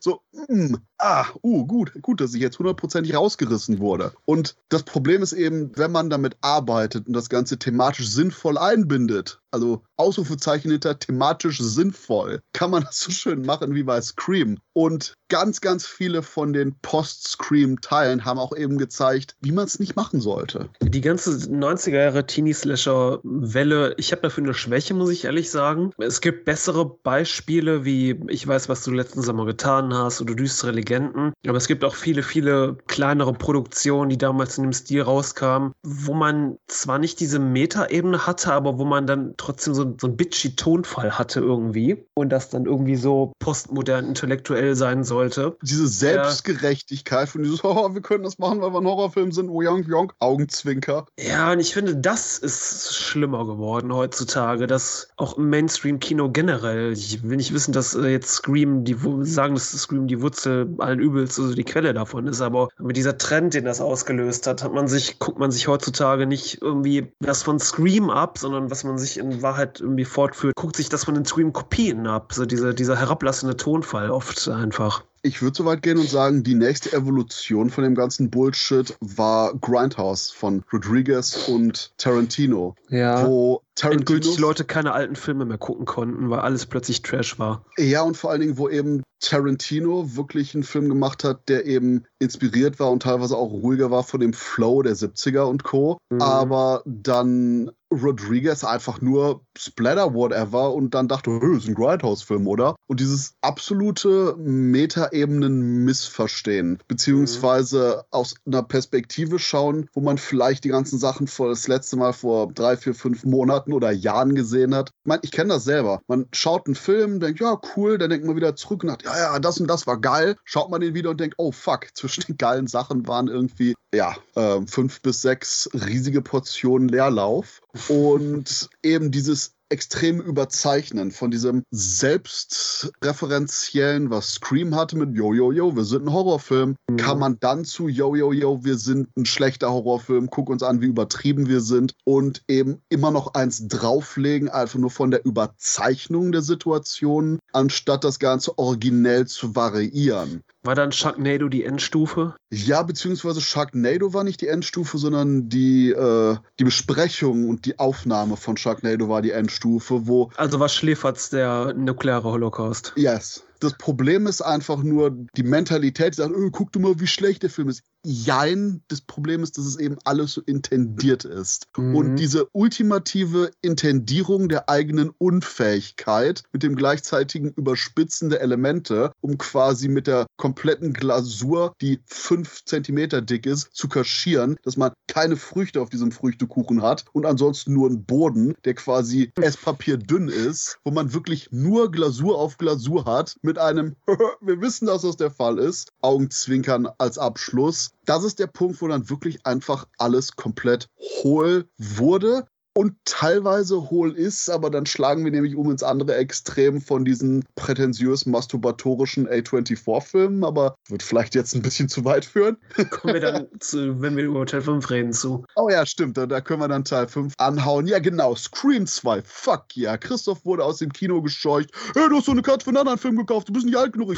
So, mm, ah, uh, gut, gut, dass ich jetzt hundertprozentig rausgerissen wurde. Und das Problem ist eben, wenn man damit arbeitet und das Ganze thematisch sinnvoll einbindet, also Ausrufezeichen hinter thematisch sinnvoll, kann man das so schön machen wie bei Scream. Und ganz, ganz viele von den Post-Scream-Teilen haben auch eben gezeigt, wie man es nicht machen sollte. Die ganze 90er Jahre Teenie-Slasher-Welle, ich habe dafür eine Schwäche, muss ich ehrlich sagen. Es gibt bessere Beispiele, wie ich weiß, was du letzten Sommer getan hast oder düstere Legenden. Aber es gibt auch viele, viele kleinere Produktionen, die damals in dem Stil rauskamen, wo man zwar nicht diese Meta-Ebene hatte, aber wo man dann trotzdem so, so ein bitchy Tonfall hatte irgendwie und das dann irgendwie so postmodern intellektuell sein sollte. Diese Selbstgerechtigkeit von dieses, <laughs> oh, wir können das machen, weil wir ein Horrorfilm sind, oh, Young, Young, Augenzwinker. Ja, und ich finde, das ist schlimmer geworden heutzutage, dass auch im Mainstream-Kino generell, ich will nicht wissen, dass äh, jetzt Scream, die sagen, dass Scream die Wurzel allen Übels, also die Quelle davon ist, aber mit dieser Trend, den das ausgelöst hat, hat man sich, guckt man sich heutzutage nicht irgendwie was von Scream ab, sondern was man sich in Wahrheit irgendwie fortführt, guckt sich das von den Scream-Kopien ab. So diese, dieser herablassende Tonfall oft einfach. Ich würde so weit gehen und sagen, die nächste Evolution von dem ganzen Bullshit war Grindhouse von Rodriguez und Tarantino. Ja. Wo Tarantino die Leute keine alten Filme mehr gucken konnten, weil alles plötzlich Trash war. Ja, und vor allen Dingen, wo eben Tarantino wirklich einen Film gemacht hat, der eben inspiriert war und teilweise auch ruhiger war von dem Flow der 70er und Co. Mhm. Aber dann Rodriguez einfach nur Splatter whatever und dann dachte, hey, ist ein Grindhouse-Film, oder? Und dieses absolute Metaebenen-Missverstehen, beziehungsweise mhm. aus einer Perspektive schauen, wo man vielleicht die ganzen Sachen vor das letzte Mal vor drei, vier, fünf Monaten oder Jahren gesehen hat. Ich meine, ich kenne das selber. Man schaut einen Film, denkt, ja, cool, dann denkt man wieder zurück und sagt, ja, ja, das und das war geil. Schaut man den wieder und denkt, oh fuck, <laughs> zwischen den geilen Sachen waren irgendwie, ja, äh, fünf bis sechs riesige Portionen Leerlauf. Und eben dieses extrem überzeichnen von diesem selbstreferenziellen, was Scream hatte mit Yo, yo, yo, wir sind ein Horrorfilm, mhm. kann man dann zu Yo, yo, yo, wir sind ein schlechter Horrorfilm, guck uns an, wie übertrieben wir sind und eben immer noch eins drauflegen, einfach nur von der Überzeichnung der Situation, anstatt das Ganze originell zu variieren. War dann Sharknado die Endstufe? Ja, beziehungsweise Sharknado war nicht die Endstufe, sondern die, äh, die Besprechung und die Aufnahme von Sharknado war die Endstufe, wo. Also war Schläferz der nukleare Holocaust? Yes. Das Problem ist einfach nur die Mentalität, die sagt, oh, guck du mal, wie schlecht der Film ist. Jein, das Problem ist, dass es eben alles so intendiert ist. Mhm. Und diese ultimative Intendierung der eigenen Unfähigkeit mit dem gleichzeitigen Überspitzen der Elemente, um quasi mit der kompletten Glasur, die fünf Zentimeter dick ist, zu kaschieren, dass man keine Früchte auf diesem Früchtekuchen hat und ansonsten nur einen Boden, der quasi Esspapier dünn ist, wo man wirklich nur Glasur auf Glasur hat, mit einem, <laughs> wir wissen, dass das der Fall ist, Augenzwinkern als Abschluss. Das ist der Punkt, wo dann wirklich einfach alles komplett hohl wurde und teilweise hohl ist, aber dann schlagen wir nämlich um ins andere Extrem von diesen prätentiös masturbatorischen A24-Filmen, aber wird vielleicht jetzt ein bisschen zu weit führen. Kommen wir dann <laughs> zu, wenn wir über Teil 5 reden, zu. Oh ja, stimmt, da, da können wir dann Teil 5 anhauen. Ja, genau, Scream 2, fuck ja. Yeah. Christoph wurde aus dem Kino gescheucht. Hey, du hast so eine Karte für einen anderen Film gekauft, du bist nicht alt genug.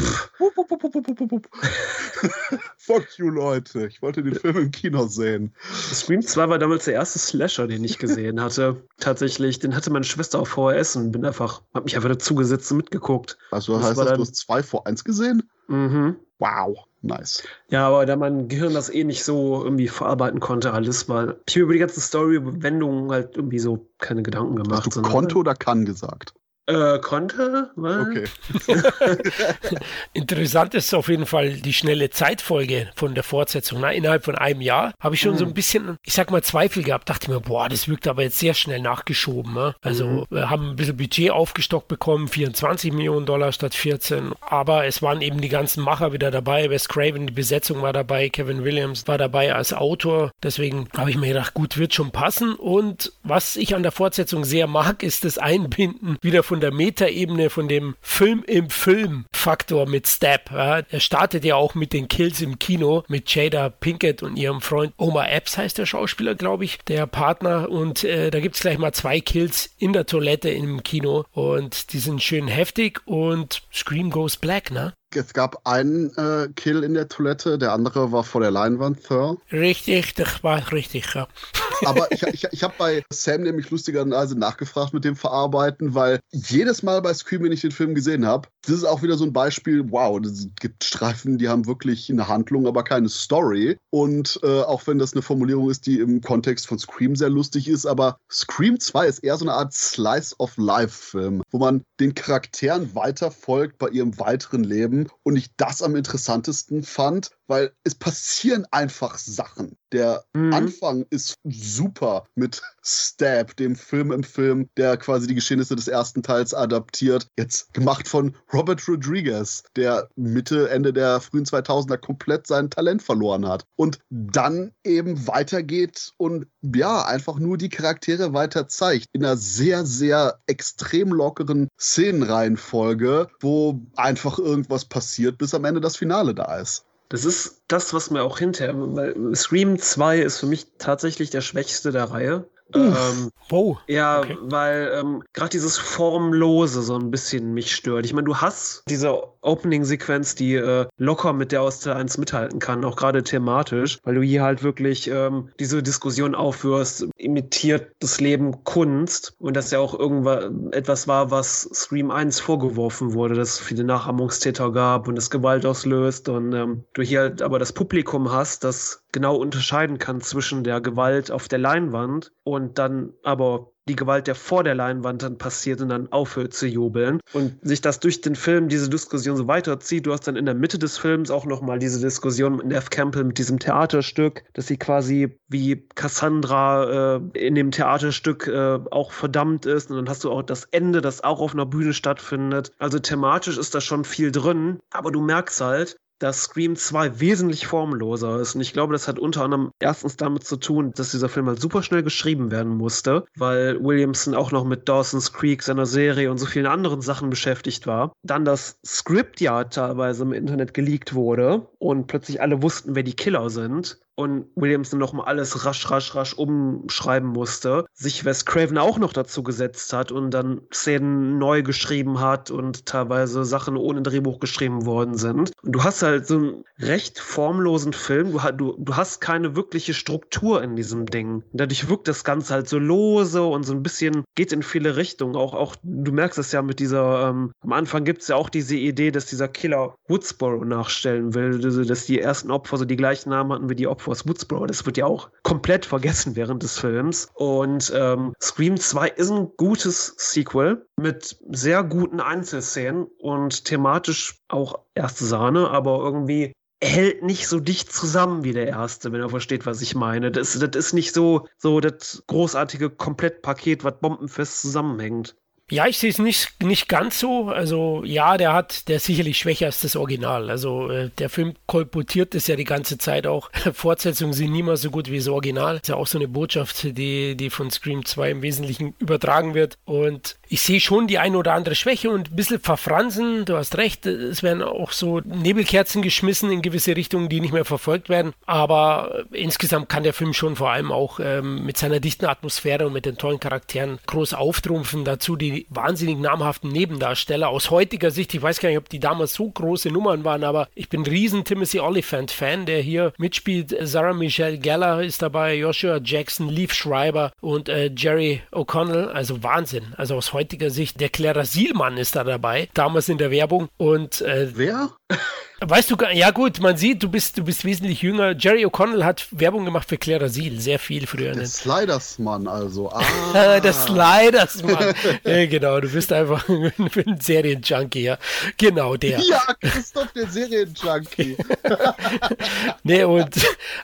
fuck you, Leute. Ich wollte den Film im Kino sehen. Scream 2 war damals der erste Slasher, den ich gesehen habe hatte. Tatsächlich, den hatte meine Schwester auf VHS und bin einfach, hab mich einfach dazugesetzt und mitgegucbt. Also das heißt das, du hast zwei vor eins gesehen? Mhm. Wow, nice. Ja, aber da mein Gehirn das eh nicht so irgendwie verarbeiten konnte, alles, weil ich mir über die ganze Story, über Wendungen halt irgendwie so keine Gedanken gemacht. Hast du konnte oder kann gesagt? Äh, konnte. Was? Okay. <laughs> Interessant ist auf jeden Fall die schnelle Zeitfolge von der Fortsetzung. Na, innerhalb von einem Jahr habe ich schon mhm. so ein bisschen, ich sag mal, Zweifel gehabt. Dachte mir, boah, das wirkt aber jetzt sehr schnell nachgeschoben. Ne? Also mhm. wir haben ein bisschen Budget aufgestockt bekommen, 24 Millionen Dollar statt 14. Aber es waren eben die ganzen Macher wieder dabei. Wes Craven, die Besetzung war dabei, Kevin Williams war dabei als Autor. Deswegen habe ich mir gedacht, gut, wird schon passen. Und was ich an der Fortsetzung sehr mag, ist das Einbinden wieder von von der Metaebene, von dem Film im Film-Faktor mit Stab. Ja. Er startet ja auch mit den Kills im Kino mit Jada Pinkett und ihrem Freund Omar Epps heißt der Schauspieler, glaube ich, der Partner. Und äh, da gibt es gleich mal zwei Kills in der Toilette im Kino und die sind schön heftig und Scream Goes Black, ne? Es gab einen äh, Kill in der Toilette, der andere war vor der Leinwand, Thur. Richtig, das war richtig, ja. Aber ich, ich, ich habe bei Sam nämlich lustigerweise nachgefragt mit dem Verarbeiten, weil jedes Mal bei Scream, wenn ich den Film gesehen habe, das ist auch wieder so ein Beispiel, wow, es gibt Streifen, die haben wirklich eine Handlung, aber keine Story. Und äh, auch wenn das eine Formulierung ist, die im Kontext von Scream sehr lustig ist, aber Scream 2 ist eher so eine Art Slice of Life-Film, wo man den Charakteren weiterfolgt bei ihrem weiteren Leben und ich das am interessantesten fand, weil es passieren einfach Sachen. Der mhm. Anfang ist super mit Stab, dem Film im Film, der quasi die Geschehnisse des ersten Teils adaptiert. Jetzt gemacht von Robert Rodriguez, der Mitte, Ende der frühen 2000er komplett sein Talent verloren hat. Und dann eben weitergeht und ja, einfach nur die Charaktere weiter zeigt. In einer sehr, sehr extrem lockeren Szenenreihenfolge, wo einfach irgendwas passiert, bis am Ende das Finale da ist. Das ist das, was mir auch hinterher, weil Scream 2 ist für mich tatsächlich der schwächste der Reihe. Ähm, wow. Ja, okay. weil ähm, gerade dieses Formlose so ein bisschen mich stört. Ich meine, du hast diese Opening-Sequenz, die äh, locker mit der aus Teil 1 mithalten kann, auch gerade thematisch, weil du hier halt wirklich ähm, diese Diskussion aufführst, imitiert das Leben Kunst und das ja auch irgendwas etwas war, was Scream 1 vorgeworfen wurde, dass es viele Nachahmungstäter gab und es Gewalt auslöst und ähm, du hier halt aber das Publikum hast, das genau unterscheiden kann zwischen der Gewalt auf der Leinwand und dann aber die Gewalt, der vor der Leinwand dann passiert und dann aufhört zu jubeln und sich das durch den Film diese Diskussion so weiterzieht. Du hast dann in der Mitte des Films auch nochmal diese Diskussion mit Neff Campbell mit diesem Theaterstück, dass sie quasi wie Cassandra äh, in dem Theaterstück äh, auch verdammt ist und dann hast du auch das Ende, das auch auf einer Bühne stattfindet. Also thematisch ist da schon viel drin, aber du merkst halt, dass Scream 2 wesentlich formloser ist. Und ich glaube, das hat unter anderem erstens damit zu tun, dass dieser Film halt super schnell geschrieben werden musste, weil Williamson auch noch mit Dawson's Creek, seiner Serie und so vielen anderen Sachen beschäftigt war. Dann das Script ja teilweise im Internet geleakt wurde und plötzlich alle wussten, wer die Killer sind und Williamson noch mal alles rasch, rasch, rasch umschreiben musste, sich Wes Craven auch noch dazu gesetzt hat und dann Szenen neu geschrieben hat und teilweise Sachen ohne Drehbuch geschrieben worden sind. Und du hast halt so einen recht formlosen Film, du, du, du hast keine wirkliche Struktur in diesem Ding. Dadurch wirkt das Ganze halt so lose und so ein bisschen geht in viele Richtungen. Auch, auch du merkst es ja mit dieser, ähm, am Anfang gibt es ja auch diese Idee, dass dieser Killer Woodsboro nachstellen will, dass die ersten Opfer so die gleichen Namen hatten wie die Opfer Force Woodsboro. Das wird ja auch komplett vergessen während des Films. Und ähm, Scream 2 ist ein gutes Sequel mit sehr guten Einzelszenen und thematisch auch erste Sahne, aber irgendwie hält nicht so dicht zusammen wie der erste, wenn er versteht, was ich meine. Das, das ist nicht so, so das großartige Komplettpaket, was bombenfest zusammenhängt. Ja, ich sehe es nicht, nicht ganz so. Also ja, der hat, der ist sicherlich schwächer als das Original. Also äh, der Film kolportiert es ja die ganze Zeit auch. <laughs> Fortsetzungen sind niemals so gut wie das Original. ist ja auch so eine Botschaft, die, die von Scream 2 im Wesentlichen übertragen wird. Und ich sehe schon die eine oder andere Schwäche und ein bisschen verfransen. Du hast recht, es werden auch so Nebelkerzen geschmissen in gewisse Richtungen, die nicht mehr verfolgt werden. Aber äh, insgesamt kann der Film schon vor allem auch ähm, mit seiner dichten Atmosphäre und mit den tollen Charakteren groß auftrumpfen. Dazu die wahnsinnig namhaften Nebendarsteller. Aus heutiger Sicht, ich weiß gar nicht, ob die damals so große Nummern waren, aber ich bin ein riesen Timothy Oliphant-Fan, der hier mitspielt. Sarah Michelle Geller ist dabei, Joshua Jackson, Leaf Schreiber und äh, Jerry O'Connell. Also Wahnsinn. Also aus heutiger Sicht, der Clara Sielmann ist da dabei, damals in der Werbung. Und äh, wer? <laughs> Weißt du, ja gut, man sieht, du bist, du bist wesentlich jünger. Jerry O'Connell hat Werbung gemacht für Claire Asil, sehr viel früher. Der Slidersmann also. <laughs> Ah. der Slidersmann. genau, du bist einfach <laughs> ein Serienjunkie, ja. Genau, der. Ja, Christoph, der Serienjunkie. <laughs> nee, und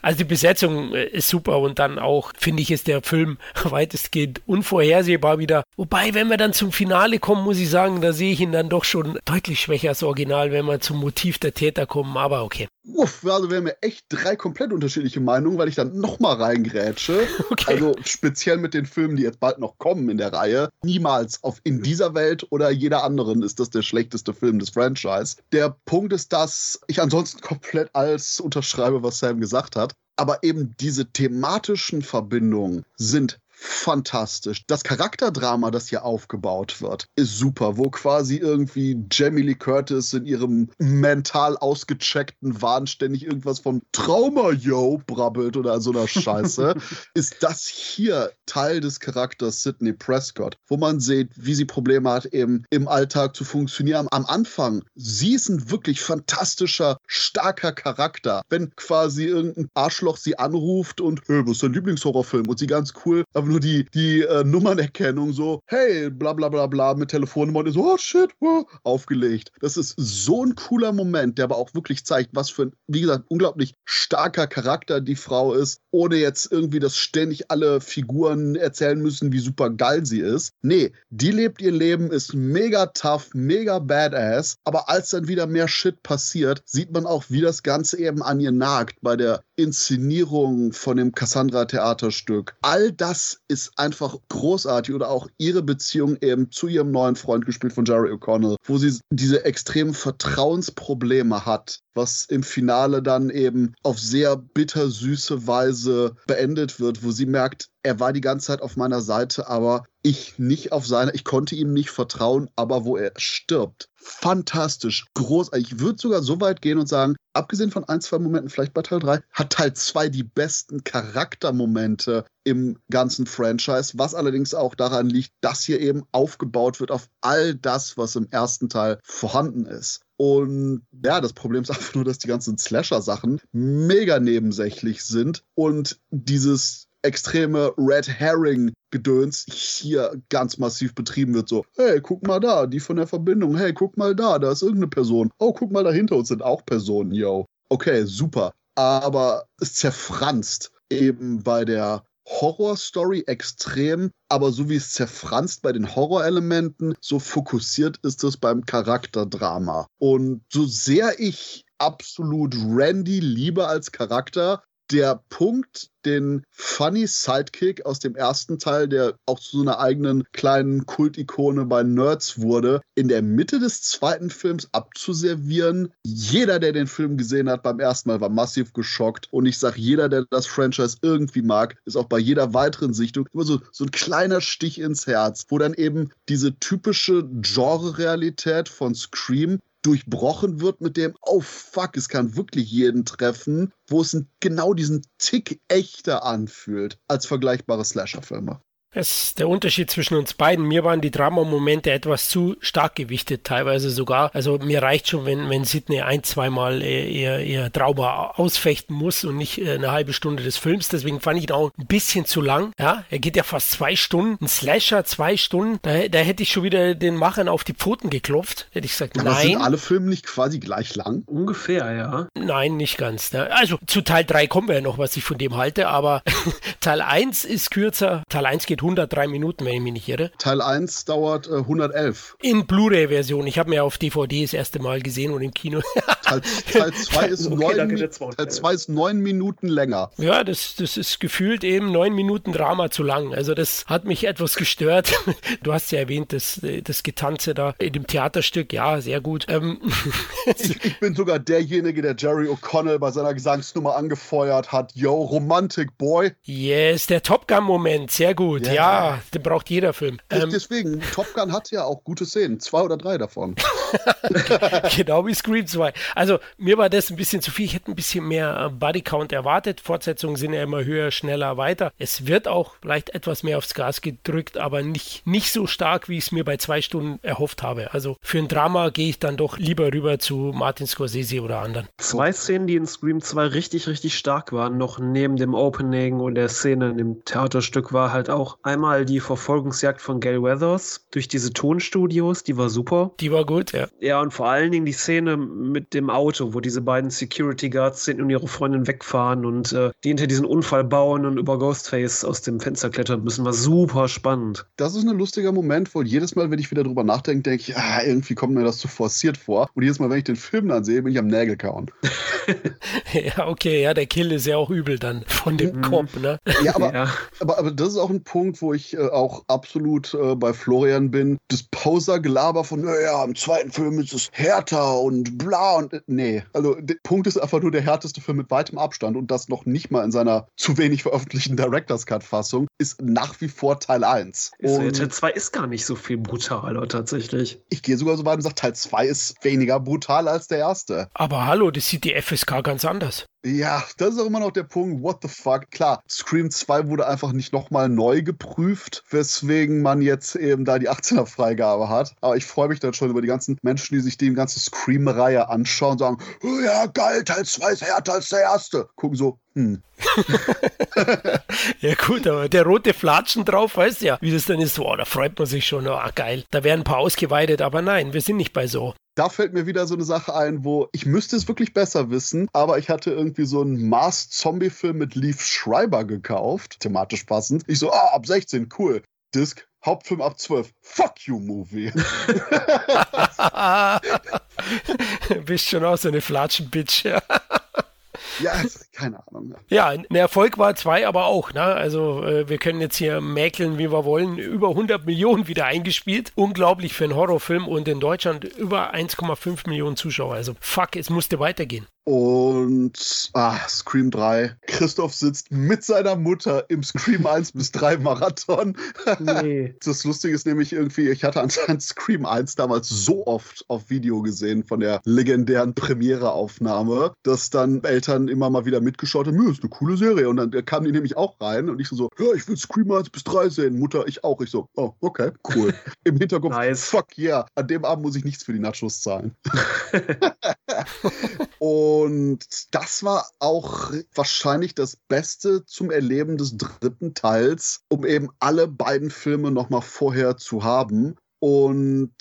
also die Besetzung äh, ist super und dann auch, finde ich, ist der Film weitestgehend unvorhersehbar wieder. Wobei, wenn wir dann zum Finale kommen, muss ich sagen, da sehe ich ihn dann doch schon deutlich schwächer als Original, wenn man zum Motiv der Täter kommen, aber okay. Uff, also wir haben ja echt drei komplett unterschiedliche Meinungen, weil ich dann nochmal reingrätsche. <laughs> Okay. Also speziell mit den Filmen, die jetzt bald noch kommen in der Reihe. Niemals auf In dieser Welt oder jeder anderen ist das der schlechteste Film des Franchise. Der Punkt ist, dass ich ansonsten komplett alles unterschreibe, was Sam gesagt hat. Aber eben diese thematischen Verbindungen sind fantastisch. Das Charakterdrama, das hier aufgebaut wird, ist super, wo quasi irgendwie Jamie Lee Curtis in ihrem mental ausgecheckten Wahn ständig irgendwas von Trauma, yo, brabbelt oder so einer Scheiße, <laughs> ist das hier Teil des Charakters Sidney Prescott, wo man sieht, wie sie Probleme hat, eben im Alltag zu funktionieren. Am Anfang, sie ist ein wirklich fantastischer, starker Charakter. Wenn quasi irgendein Arschloch sie anruft und, hey, was ist dein Lieblingshorrorfilm? Und sie ganz cool, aber nur die, die äh, Nummernerkennung so, hey, bla bla bla bla mit Telefonnummer und so, oh shit, wow, aufgelegt. Das ist so ein cooler Moment, der aber auch wirklich zeigt, was für ein, wie gesagt, unglaublich starker Charakter die Frau ist, ohne jetzt irgendwie, dass ständig alle Figuren erzählen müssen, wie super geil sie ist. Nee, die lebt ihr Leben, ist mega tough, mega badass, aber als dann wieder mehr Shit passiert, sieht man auch, wie das Ganze eben an ihr nagt bei der Inszenierung von dem Cassandra-Theaterstück. All das ist einfach großartig. Oder auch ihre Beziehung eben zu ihrem neuen Freund, gespielt von Jerry O'Connell, wo sie diese extremen Vertrauensprobleme hat, was im Finale dann eben auf sehr bittersüße Weise beendet wird, wo sie merkt, er war die ganze Zeit auf meiner Seite, aber ich nicht auf seiner, ich konnte ihm nicht vertrauen, aber wo er stirbt. Fantastisch, großartig. Ich würde sogar so weit gehen und sagen, abgesehen von ein, zwei Momenten, vielleicht bei Teil 3, hat Teil 2 die besten Charaktermomente im ganzen Franchise, was allerdings auch daran liegt, dass hier eben aufgebaut wird auf all das, was im ersten Teil vorhanden ist. Und ja, das Problem ist einfach nur, dass die ganzen Slasher-Sachen mega nebensächlich sind und dieses extreme Red Herring-Gedöns hier ganz massiv betrieben wird. So, hey, guck mal da, die von der Verbindung. Hey, guck mal da, da ist irgendeine Person. Oh, guck mal da hinter uns sind auch Personen, yo. Okay, super. Aber es zerfranst eben bei der Horrorstory extrem, aber so wie es zerfranst bei den Horrorelementen, so fokussiert ist es beim Charakterdrama. Und so sehr ich absolut Randy liebe als Charakter, der Punkt, den Funny Sidekick aus dem ersten Teil, der auch zu so einer eigenen kleinen Kultikone bei Nerds wurde, in der Mitte des zweiten Films abzuservieren. Jeder, der den Film gesehen hat beim ersten Mal, war massiv geschockt. Und ich sage, jeder, der das Franchise irgendwie mag, ist auch bei jeder weiteren Sichtung immer so, so ein kleiner Stich ins Herz, wo dann eben diese typische Genre-Realität von Scream durchbrochen wird mit dem, oh fuck, es kann wirklich jeden treffen, wo es genau diesen Tick echter anfühlt als vergleichbare Slasher-Filme. Das ist der Unterschied zwischen uns beiden. Mir waren die Dramamomente etwas zu stark gewichtet, teilweise sogar. Also mir reicht schon, wenn, wenn Sidney ein, zweimal äh, ihr, ihr Trauma ausfechten muss und nicht äh, eine halbe Stunde des Films. Deswegen fand ich ihn auch ein bisschen zu lang. Ja, er geht ja fast zwei Stunden. Ein Slasher zwei Stunden. Da, da hätte ich schon wieder den Machern auf die Pfoten geklopft. Hätte ich gesagt, Aber nein. sind alle Filme nicht quasi gleich lang? Ungefähr, ja. Nein, nicht ganz. Ne? Also zu Teil 3 kommen wir ja noch, was ich von dem halte. Aber <laughs> Teil 1 ist kürzer. Teil 1 geht 103 Minuten, wenn ich mich nicht irre. Teil 1 dauert äh, 111. In Blu-ray-Version. Ich habe mir auf DVD das erste Mal gesehen und im Kino. <laughs> Teil, Teil 2 ist, Okay, neun, danke, Mi- der zweite. Teil 2 ist neun Minuten länger. ja, das, das ist gefühlt eben neun Minuten Drama zu lang. Also das hat mich etwas gestört. <laughs> Du hast ja erwähnt, das, das Getanze da in dem Theaterstück. Ja, sehr gut. Ähm, <laughs> Ich, ich bin sogar derjenige, der Jerry O'Connell bei seiner Gesangsnummer angefeuert hat. Yo, Romantic Boy. yes, der Top Gun-Moment. Sehr gut. Ja. Ja, den braucht jeder Film. Ähm, Deswegen, Top Gun hat ja auch gute Szenen. Zwei oder drei davon. <laughs> genau wie Scream 2. Also mir war das ein bisschen zu viel. Ich hätte ein bisschen mehr äh, Bodycount erwartet. Fortsetzungen sind ja immer höher, schneller, weiter. Es wird auch vielleicht etwas mehr aufs Gas gedrückt, aber nicht, nicht so stark, wie ich es mir bei zwei Stunden erhofft habe. Also für ein Drama gehe ich dann doch lieber rüber zu Martin Scorsese oder anderen. Zwei Szenen, die in Scream 2 richtig, richtig stark waren, noch neben dem Opening und der Szene in dem Theaterstück, war halt auch einmal die Verfolgungsjagd von Gail Weathers durch diese Tonstudios, die war super. Die war gut, ja. Ja, und vor allen Dingen die Szene mit dem Auto, wo diese beiden Security Guards sind und ihre Freundin wegfahren und äh, die hinter diesen Unfall bauen und über Ghostface aus dem Fenster klettern müssen, war super spannend. Das ist ein lustiger Moment, weil jedes Mal, wenn ich wieder drüber nachdenke, denke ich, ah, irgendwie kommt mir das zu forciert vor. Und jedes Mal, wenn ich den Film dann sehe, bin ich am Nägel kauen. <laughs> <laughs> Ja, okay, ja, der Kill ist ja auch übel dann von dem Cop, ne? Ja, aber, <laughs> Ja. aber, aber das ist auch ein Punkt, wo ich äh, auch absolut äh, bei Florian bin. Das Poser-Gelaber von, naja, im zweiten Film ist es härter und bla und äh, nee. Also der Punkt ist einfach nur der härteste Film mit weitem Abstand und das noch nicht mal in seiner zu wenig veröffentlichten Director's Cut-Fassung ist nach wie vor Teil 1. Ist, Und Teil 2 ist gar nicht so viel brutaler tatsächlich. ich gehe sogar so weit und sage, Teil 2 ist weniger brutal als der erste. Aber hallo, das sieht die FSK ganz anders. Ja, das ist auch immer noch der Punkt, what the fuck. Klar, Scream 2 wurde einfach nicht nochmal neu geprüft, weswegen man jetzt eben da die 18er Freigabe hat. Aber ich freue mich dann schon über die ganzen Menschen, die sich die ganze Scream-Reihe anschauen und sagen, oh ja, geil, Teil 2 ist härter als der erste. Gucken so, hm. <laughs> Ja gut, aber der rote Flatschen drauf, weißt ja, wie das dann ist. Wow, da freut man sich schon. Ah, geil. Da werden ein paar ausgeweitet, aber nein, wir sind nicht bei so. Da fällt mir wieder so eine Sache ein, wo ich müsste es wirklich besser wissen, aber ich hatte irgendwie so einen Mars-Zombie-Film mit Leaf Schreiber gekauft, thematisch passend. Ich so, ah, ab 16, cool. Disc, Hauptfilm ab 12. Fuck you, Movie. <laughs> Bist schon auch so eine Flatschen-Bitch. Ja. ja, keine Ahnung. ja, ein Erfolg war zwei, aber auch. Ne? Also äh, wir können jetzt hier mäkeln, wie wir wollen. Über 100 Millionen wieder eingespielt. Unglaublich für einen Horrorfilm und in Deutschland über 1,5 Millionen Zuschauer. Also fuck, es musste weitergehen. Und ah, Scream 3. Christoph sitzt mit seiner Mutter im Scream 1 bis 3 Marathon. <laughs> Nee. Das Lustige ist nämlich irgendwie, ich hatte anscheinend Scream 1 damals so oft auf Video gesehen von der legendären Premiereaufnahme, dass dann Eltern dann immer mal wieder mitgeschaut hat, ist eine coole Serie. Und dann kam die nämlich auch rein und ich so, ja, ich will Screamer 1 bis 3 sehen. Mutter, ich auch. Ich so, oh, okay, cool. <laughs> Im Hinterkopf, nice. fuck yeah, an dem Abend muss ich nichts für die Nachos zahlen. <laughs> <laughs> und das war auch wahrscheinlich das Beste zum Erleben des dritten Teils, um eben alle beiden Filme nochmal vorher zu haben. Und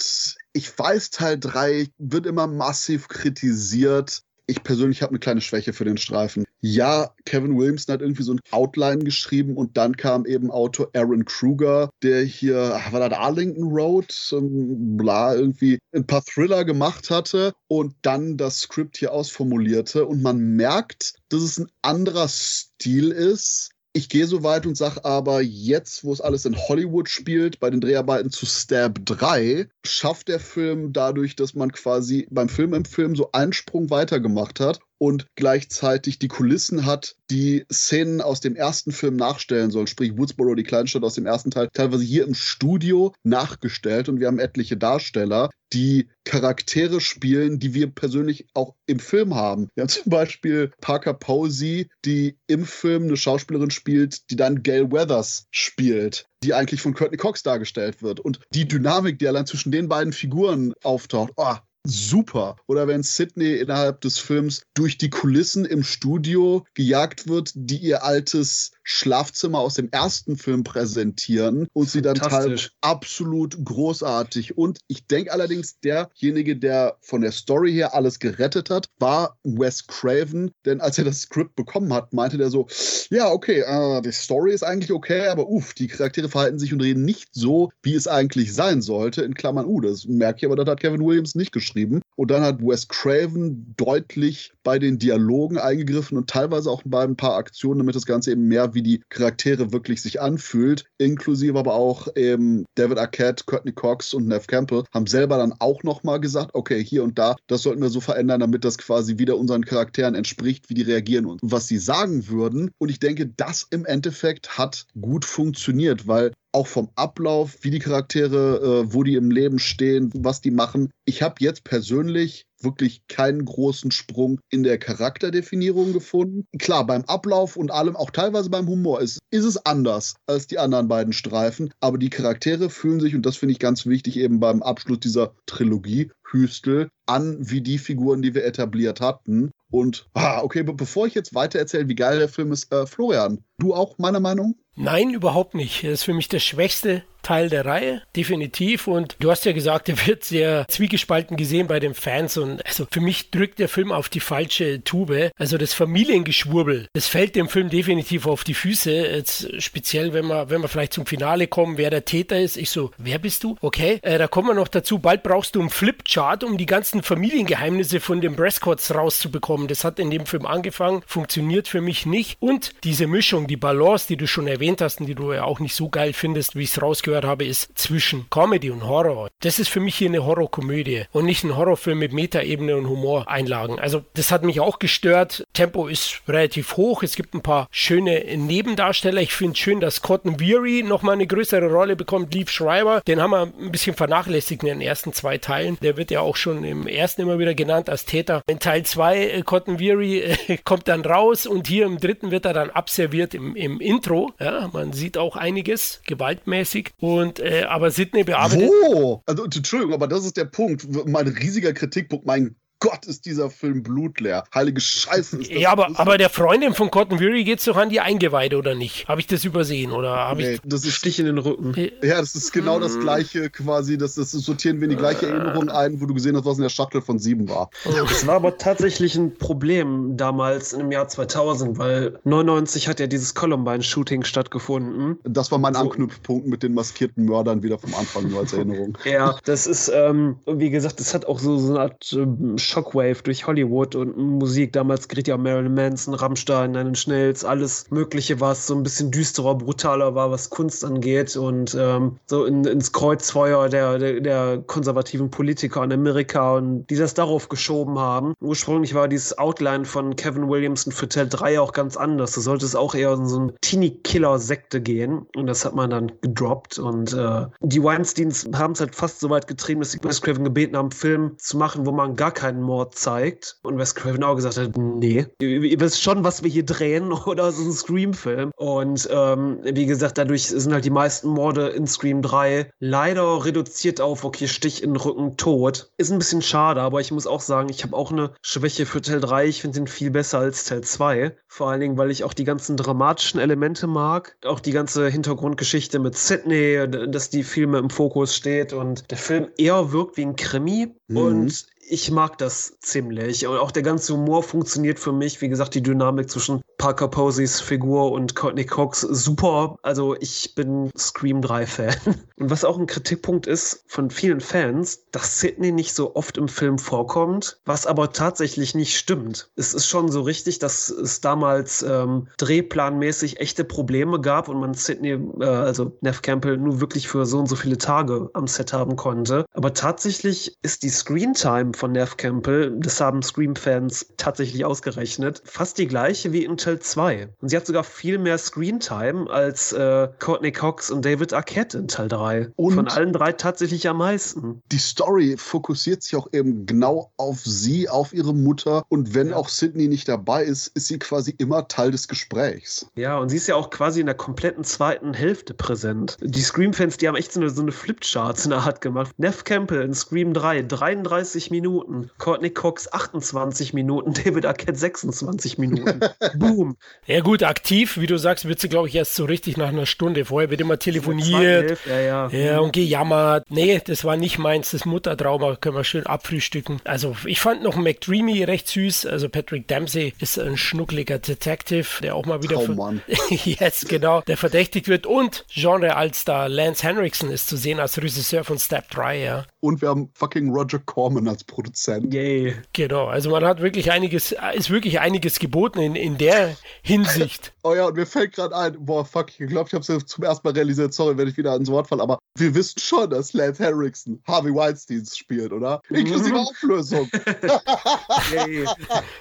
ich weiß, Teil 3 wird immer massiv kritisiert. Ich persönlich habe eine kleine Schwäche für den Streifen. Ja, Kevin Williamson hat irgendwie so ein Outline geschrieben und dann kam eben Autor Aaron Kruger, der hier, war das Arlington Road, bla, irgendwie ein paar Thriller gemacht hatte und dann das Skript hier ausformulierte. Und man merkt, dass es ein anderer Stil ist ich gehe so weit und sage aber, jetzt, wo es alles in Hollywood spielt, bei den Dreharbeiten zu Stab 3, schafft der Film dadurch, dass man quasi beim Film im Film so einen Sprung weiter gemacht hat und gleichzeitig die Kulissen hat, die Szenen aus dem ersten Film nachstellen sollen, sprich Woodsboro, die Kleinstadt aus dem ersten Teil, teilweise hier im Studio nachgestellt und wir haben etliche Darsteller, die Charaktere spielen, die wir persönlich auch im Film haben. Wir haben <laughs> zum Beispiel Parker Posey, die im Film eine Schauspielerin spielt, die dann Gail Weathers spielt die eigentlich von Courtney Cox dargestellt wird. Und die Dynamik, die allein zwischen den beiden Figuren auftaucht, oh, super. Oder wenn Sydney innerhalb des Films durch die Kulissen im Studio gejagt wird, die ihr altes Schlafzimmer aus dem ersten Film präsentieren und sie dann teilweise absolut großartig. Und ich denke allerdings, derjenige, der von der Story her alles gerettet hat, war Wes Craven. Denn als er das Skript bekommen hat, meinte der so, ja, okay, äh, die Story ist eigentlich okay, aber uff, die Charaktere verhalten sich und reden nicht so, wie es eigentlich sein sollte. In Klammern, uh, das merke ich, aber das hat Kevin Williams nicht geschrieben. Und dann hat Wes Craven deutlich bei den Dialogen eingegriffen und teilweise auch bei ein paar Aktionen, damit das Ganze eben mehr wie die Charaktere wirklich sich anfühlt. Inklusive aber auch eben David Arquette, Courtney Cox und Nev Campbell haben selber dann auch nochmal gesagt, okay, hier und da, das sollten wir so verändern, damit das quasi wieder unseren Charakteren entspricht, wie die reagieren und was sie sagen würden. Und ich denke, das im Endeffekt hat gut funktioniert, weil auch vom Ablauf, wie die Charaktere, äh, wo die im Leben stehen, was die machen. Ich habe jetzt persönlich wirklich keinen großen Sprung in der Charakterdefinierung gefunden. Klar, beim Ablauf und allem, auch teilweise beim Humor, ist, ist es anders als die anderen beiden Streifen. Aber die Charaktere fühlen sich, und das finde ich ganz wichtig, eben beim Abschluss dieser Trilogie, Hüstel, an wie die Figuren, die wir etabliert hatten. Und, ah, okay, bevor ich jetzt weiter erzähle, wie geil der Film ist, äh, Florian, du auch meiner Meinung? Nein, überhaupt nicht. Das ist für mich der schwächste Teil der Reihe, definitiv. Und du hast ja gesagt, er wird sehr zwiegespalten gesehen bei den Fans. Und also für mich drückt der Film auf die falsche Tube. Also das Familiengeschwurbel, das fällt dem Film definitiv auf die Füße. Jetzt speziell, wenn wir, wenn wir vielleicht zum Finale kommen, wer der Täter ist. Ich so, wer bist du? Okay, äh, da kommen wir noch dazu. Bald brauchst du einen Flipchart, um die ganzen Familiengeheimnisse von den Prescotts rauszubekommen. Das hat in dem Film angefangen, funktioniert für mich nicht. Und diese Mischung, die Balance, die du schon erwähnt hast und die du ja auch nicht so geil findest, wie es rausgehört gehört habe, ist zwischen Comedy und Horror. Das ist für mich hier eine Horrorkomödie und nicht ein Horrorfilm mit Metaebene und Humoreinlagen. Also das hat mich auch gestört. Tempo ist relativ hoch. Es gibt ein paar schöne Nebendarsteller. Ich finde schön, dass Cotton Weary nochmal eine größere Rolle bekommt. Leaf Schreiber, den haben wir ein bisschen vernachlässigt in den ersten zwei Teilen. Der wird ja auch schon im ersten immer wieder genannt als Täter. In Teil 2 äh, Cotton Weary äh, <laughs> kommt dann raus und hier im dritten wird er dann abserviert im, im Intro. Ja, man sieht auch einiges gewaltmäßig. Und äh, aber Sydney bearbeitet. Wo? Also Entschuldigung, aber das ist der Punkt. Mein riesiger Kritikpunkt, mein Gott, ist dieser Film blutleer. Heilige Scheiße. Ist das ja, aber, aber der Freundin von Cotton Weary geht es doch an die Eingeweide, oder nicht? Habe ich das übersehen? Oder habe nee, ich. Das ist Stich in den Rücken. Ja, das ist genau das mhm. gleiche quasi. Das, das sortieren wir in die gleiche Erinnerung ein, wo du gesehen hast, was in der Schachtel von sieben war. Das war aber tatsächlich ein Problem damals im Jahr 2000, weil 99 hat ja dieses Columbine-Shooting stattgefunden. Das war mein so. Anknüpfpunkt mit den maskierten Mördern wieder vom Anfang nur als Erinnerung. ja, das ist, ähm, wie gesagt, das hat auch so, so eine Art ähm, Shockwave durch Hollywood und Musik. Damals gerät ja Marilyn Manson, Rammstein, Nine Schnells, alles Mögliche, was so ein bisschen düsterer, brutaler war, was Kunst angeht und ähm, so in, ins Kreuzfeuer der, der, der, konservativen Politiker in Amerika und die das darauf geschoben haben. Ursprünglich war dieses Outline von Kevin Williamson für Teil 3 auch ganz anders. Da sollte es auch eher in so eine Teenie-Killer-Sekte gehen und das hat man dann gedroppt und äh, die Weinsteins haben es halt fast so weit getrieben, dass sie Wes Craven gebeten haben, einen Film zu machen, wo man gar keinen einen Mord zeigt und Wes Craven auch gesagt hat, nee, ihr, wisst schon, was wir hier drehen <laughs> oder so ein Scream-Film. Und ähm, wie gesagt, dadurch sind halt die meisten Morde in Scream 3 leider reduziert auf, okay, Stich in den Rücken, tot. Ist ein bisschen schade, aber ich muss auch sagen, ich habe auch eine Schwäche für Teil 3. Ich finde den viel besser als Teil 2. Vor allen Dingen, weil ich auch die ganzen dramatischen Elemente mag. Auch die ganze Hintergrundgeschichte mit Sydney, dass die Filme im Fokus steht und der Film eher wirkt wie ein Krimi. Mhm. Und ich mag das ziemlich. Und auch der ganze Humor funktioniert für mich. Wie gesagt, die Dynamik zwischen Parker Posies Figur und Courtney Cox super. Also ich bin Scream 3 Fan. <laughs> Und was auch ein Kritikpunkt ist von vielen Fans, dass Sidney nicht so oft im Film vorkommt, was aber tatsächlich nicht stimmt. Es ist schon so richtig, dass es damals ähm, drehplanmäßig echte Probleme gab und man Sidney, äh, also Neff Campbell, nur wirklich für so und so viele Tage am Set haben konnte. Aber tatsächlich ist die Screentime von Neff Campbell, das haben Scream-Fans tatsächlich ausgerechnet, fast die gleiche wie in Teil 2. Und sie hat sogar viel mehr Screentime als äh, Courtney Cox und David Arquette in Teil 3. Und Von allen drei tatsächlich am meisten. Die Story fokussiert sich auch eben genau auf sie, auf ihre Mutter. Und wenn ja. auch Sydney nicht dabei ist, ist sie quasi immer Teil des Gesprächs. Ja, und sie ist ja auch quasi in der kompletten zweiten Hälfte präsent. Die Scream-Fans, die haben echt so eine, so eine Flipcharts in der Art gemacht. Neff Campbell in Scream 3, 33 Minuten. Minuten. Courtney Cox 28 Minuten, <laughs> David Arquette 26 Minuten. <laughs> Boom. Ja gut, aktiv, wie du sagst, wird sie, glaube ich, erst so richtig nach einer Stunde. Vorher wird immer telefoniert. Ja, ja. ja, und gejammert. Nee, das war nicht meins, das Muttertrauma können wir schön abfrühstücken. Also ich fand noch McDreamy recht süß. Also Patrick Dempsey ist ein schnuckliger Detective, der auch mal wieder... Traummann. <laughs> yes, genau. Der verdächtigt wird. Und Genre als da Lance Henriksen ist zu sehen als Regisseur von Step 3, ja. Und wir haben fucking Roger Corman als Produzent. Yay. Genau, also man hat wirklich einiges, ist wirklich einiges geboten in, in der Hinsicht. <laughs> oh ja, und mir fällt gerade ein, boah, fuck, ich glaube, ich habe es zum ersten Mal realisiert, sorry, wenn ich wieder ans Wort falle, aber wir wissen schon, dass Lance Henriksen Harvey Weinstein spielt, oder? Inklusive mhm. Auflösung. <laughs>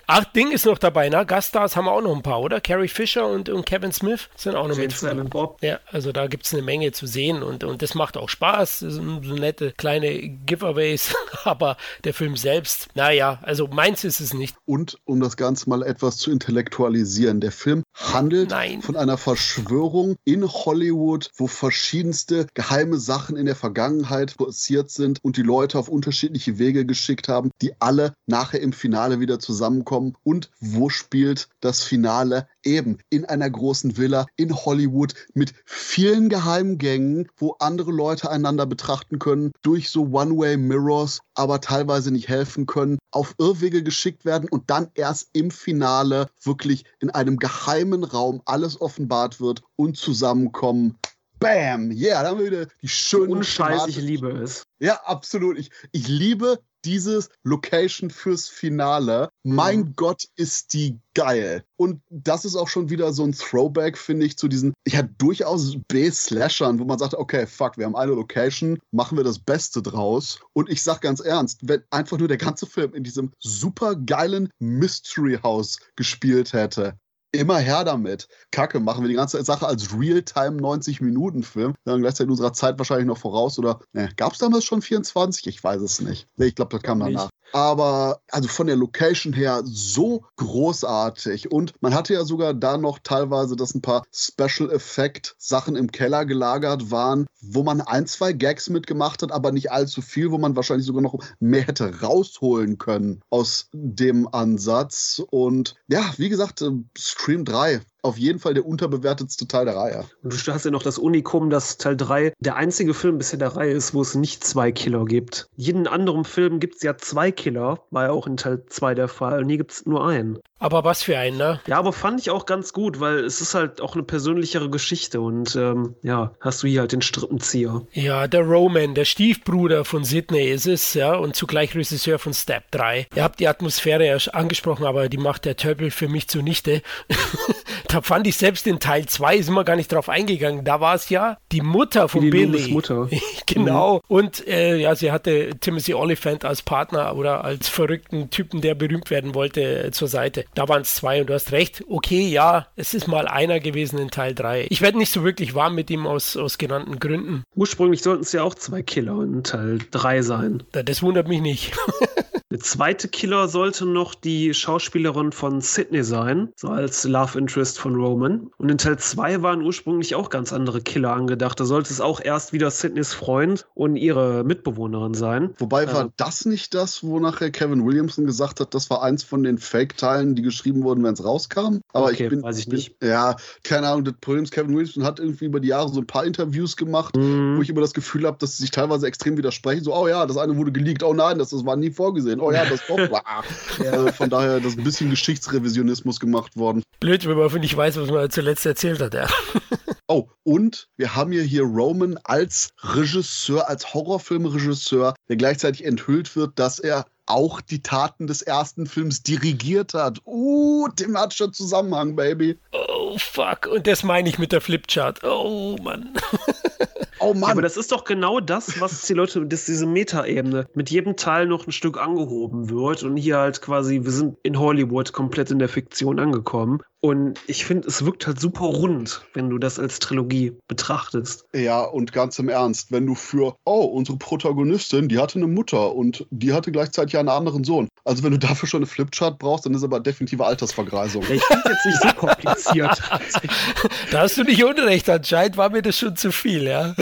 Ach, Ding ist noch dabei, ne? Gaststars haben wir auch noch ein paar, oder? Carrie Fisher und, und Kevin Smith sind auch noch James mit. Bob. Ja, also da gibt es eine Menge zu sehen und, und das macht auch Spaß. Das sind so nette kleine Giveaways, <laughs> aber der Film selbst, naja, also meins ist es nicht. Und um das Ganze mal etwas zu intellektualisieren, der Film handelt Nein. von einer Verschwörung in Hollywood, wo verschiedenste geheime Sachen in der Vergangenheit passiert sind und die Leute auf unterschiedliche Wege geschickt haben, die alle nachher im Finale wieder zusammenkommen. Und wo spielt das Finale? Eben in einer großen Villa in Hollywood mit vielen Geheimgängen, wo andere Leute einander betrachten können, durch so One-Way-Mirrors, aber teilweise nicht helfen können, auf Irrwege geschickt werden und dann erst im Finale wirklich in einem geheimen Raum alles offenbart wird und zusammenkommen. Bam! Yeah, da haben wir wieder die schönen. Unscheiß, ich liebe es. Ja, absolut. Ich, ich liebe dieses Location fürs Finale. Mein mhm. Gott, ist die geil. Und das ist auch schon wieder so ein Throwback, finde ich, zu diesen, ja, durchaus B-Slashern, wo man sagt, okay, fuck, wir haben eine Location, machen wir das Beste draus. Und ich sag ganz ernst, wenn einfach nur der ganze Film in diesem super geilen Mystery House gespielt hätte, immer her damit. Kacke, machen wir die ganze Sache als Realtime 90-Minuten-Film. Dann gleichzeitig unserer Zeit wahrscheinlich noch voraus. Oder ne, gab es damals schon 24? Ich weiß es nicht. Nee, ich glaube, das kam danach. Aber also von der Location her so großartig. Und man hatte ja sogar da noch teilweise, dass ein paar Special Effect Sachen im Keller gelagert waren, wo man ein, zwei Gags mitgemacht hat, aber nicht allzu viel, wo man wahrscheinlich sogar noch mehr hätte rausholen können aus dem Ansatz. Und ja, wie gesagt, äh, Scream 3 auf jeden Fall der unterbewertetste Teil der Reihe. Und du hast ja noch das Unikum, dass Teil 3 der einzige Film bisher der Reihe ist, wo es nicht zwei Killer gibt. Jeden anderen Film gibt es ja zwei Killer, war ja auch in Teil 2 der Fall. Und hier gibt es nur einen. Aber was für einen, ne? Ja, aber fand ich auch ganz gut, weil es ist halt auch eine persönlichere Geschichte und ähm, ja, hast du hier halt den Strippenzieher. Ja, der Roman, der Stiefbruder von Sidney ist es, ja, und zugleich Regisseur von Step 3. Ihr habt die Atmosphäre ja angesprochen, aber die macht der Töppel für mich zunichte. <laughs> da fand ich selbst in Teil 2, sind wir gar nicht drauf eingegangen, da war es ja die Mutter von die Billy. Mutter. <laughs> genau. Mhm. Und äh, ja, sie hatte Timothy Oliphant als Partner oder als verrückten Typen, der berühmt werden wollte, äh, zur Seite. Da waren es zwei und du hast recht. Okay, ja, es ist mal einer gewesen in Teil 3. Ich werde nicht so wirklich warm mit ihm aus, aus genannten Gründen. Ursprünglich sollten es ja auch zwei Killer in Teil 3 sein. Das wundert mich nicht. <laughs> Der zweite Killer sollte noch die Schauspielerin von Sydney sein, so als Love Interest von Roman. Und in Teil 2 waren ursprünglich auch ganz andere Killer angedacht. Da sollte es auch erst wieder Sydneys Freund und ihre Mitbewohnerin sein. Wobei war äh, das nicht das, wo nachher Kevin Williamson gesagt hat, das war eins von den Fake-Teilen, die geschrieben wurden, wenn es rauskam? Aber okay, ich bin, weiß ich nicht. Bin, ja, keine Ahnung, das Problem ist, Kevin Williamson hat irgendwie über die Jahre so ein paar Interviews gemacht, mm. wo ich immer das Gefühl habe, dass sie sich teilweise extrem widersprechen. So, oh ja, das eine wurde geleakt, oh nein, das, das war nie vorgesehen, oh ja, das doch war. ja. also von daher, das ist ein bisschen Geschichtsrevisionismus gemacht worden. Blöd, wenn man nicht weiß, was man zuletzt erzählt hat, ja. Oh, und wir haben hier, hier Roman als Regisseur, als Horrorfilmregisseur, der gleichzeitig enthüllt wird, dass er auch die Taten des ersten Films dirigiert hat. Uh, thematischer Zusammenhang, Baby. Oh, fuck. Und das meine ich mit der Flipchart. Oh, Mann. <laughs> Oh Mann. Ja, aber das ist doch genau das, was die Leute, dass diese Metaebene mit jedem Teil noch ein Stück angehoben wird und hier halt quasi, wir sind in Hollywood komplett in der Fiktion angekommen. Und ich finde, es wirkt halt super rund, wenn du das als Trilogie betrachtest. Ja, und ganz im Ernst, wenn du für, oh, unsere Protagonistin, die hatte eine Mutter und die hatte gleichzeitig einen anderen Sohn. Also wenn du dafür schon eine Flipchart brauchst, dann ist aber definitive Altersvergreisung. Ich finde jetzt nicht so kompliziert. <laughs> da hast du nicht unrecht. Anscheinend war mir das schon zu viel, ja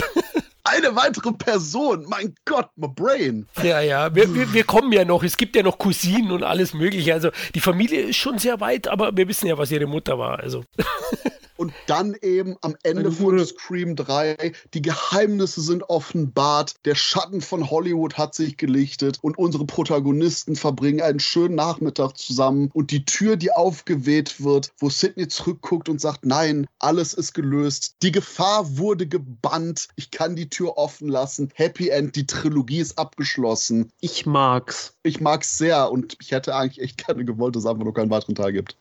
eine weitere Person. Mein Gott, my brain. Ja, ja, wir, wir, wir, kommen ja noch. Es gibt ja noch Cousinen und alles Mögliche. Also die Familie ist schon sehr weit, aber wir wissen ja, was ihre Mutter war. Also. <laughs> Und dann eben am Ende von Scream 3, die Geheimnisse sind offenbart, der Schatten von Hollywood hat sich gelichtet und unsere Protagonisten verbringen einen schönen Nachmittag zusammen. Und die Tür, die aufgeweht wird, wo Sidney zurückguckt und sagt, nein, alles ist gelöst, die Gefahr wurde gebannt, ich kann die Tür offen lassen, Happy End, die Trilogie ist abgeschlossen. Ich mag's. Ich mag's sehr. Und ich hätte eigentlich echt gerne gewollt, dass es einfach nur keinen weiteren Teil gibt.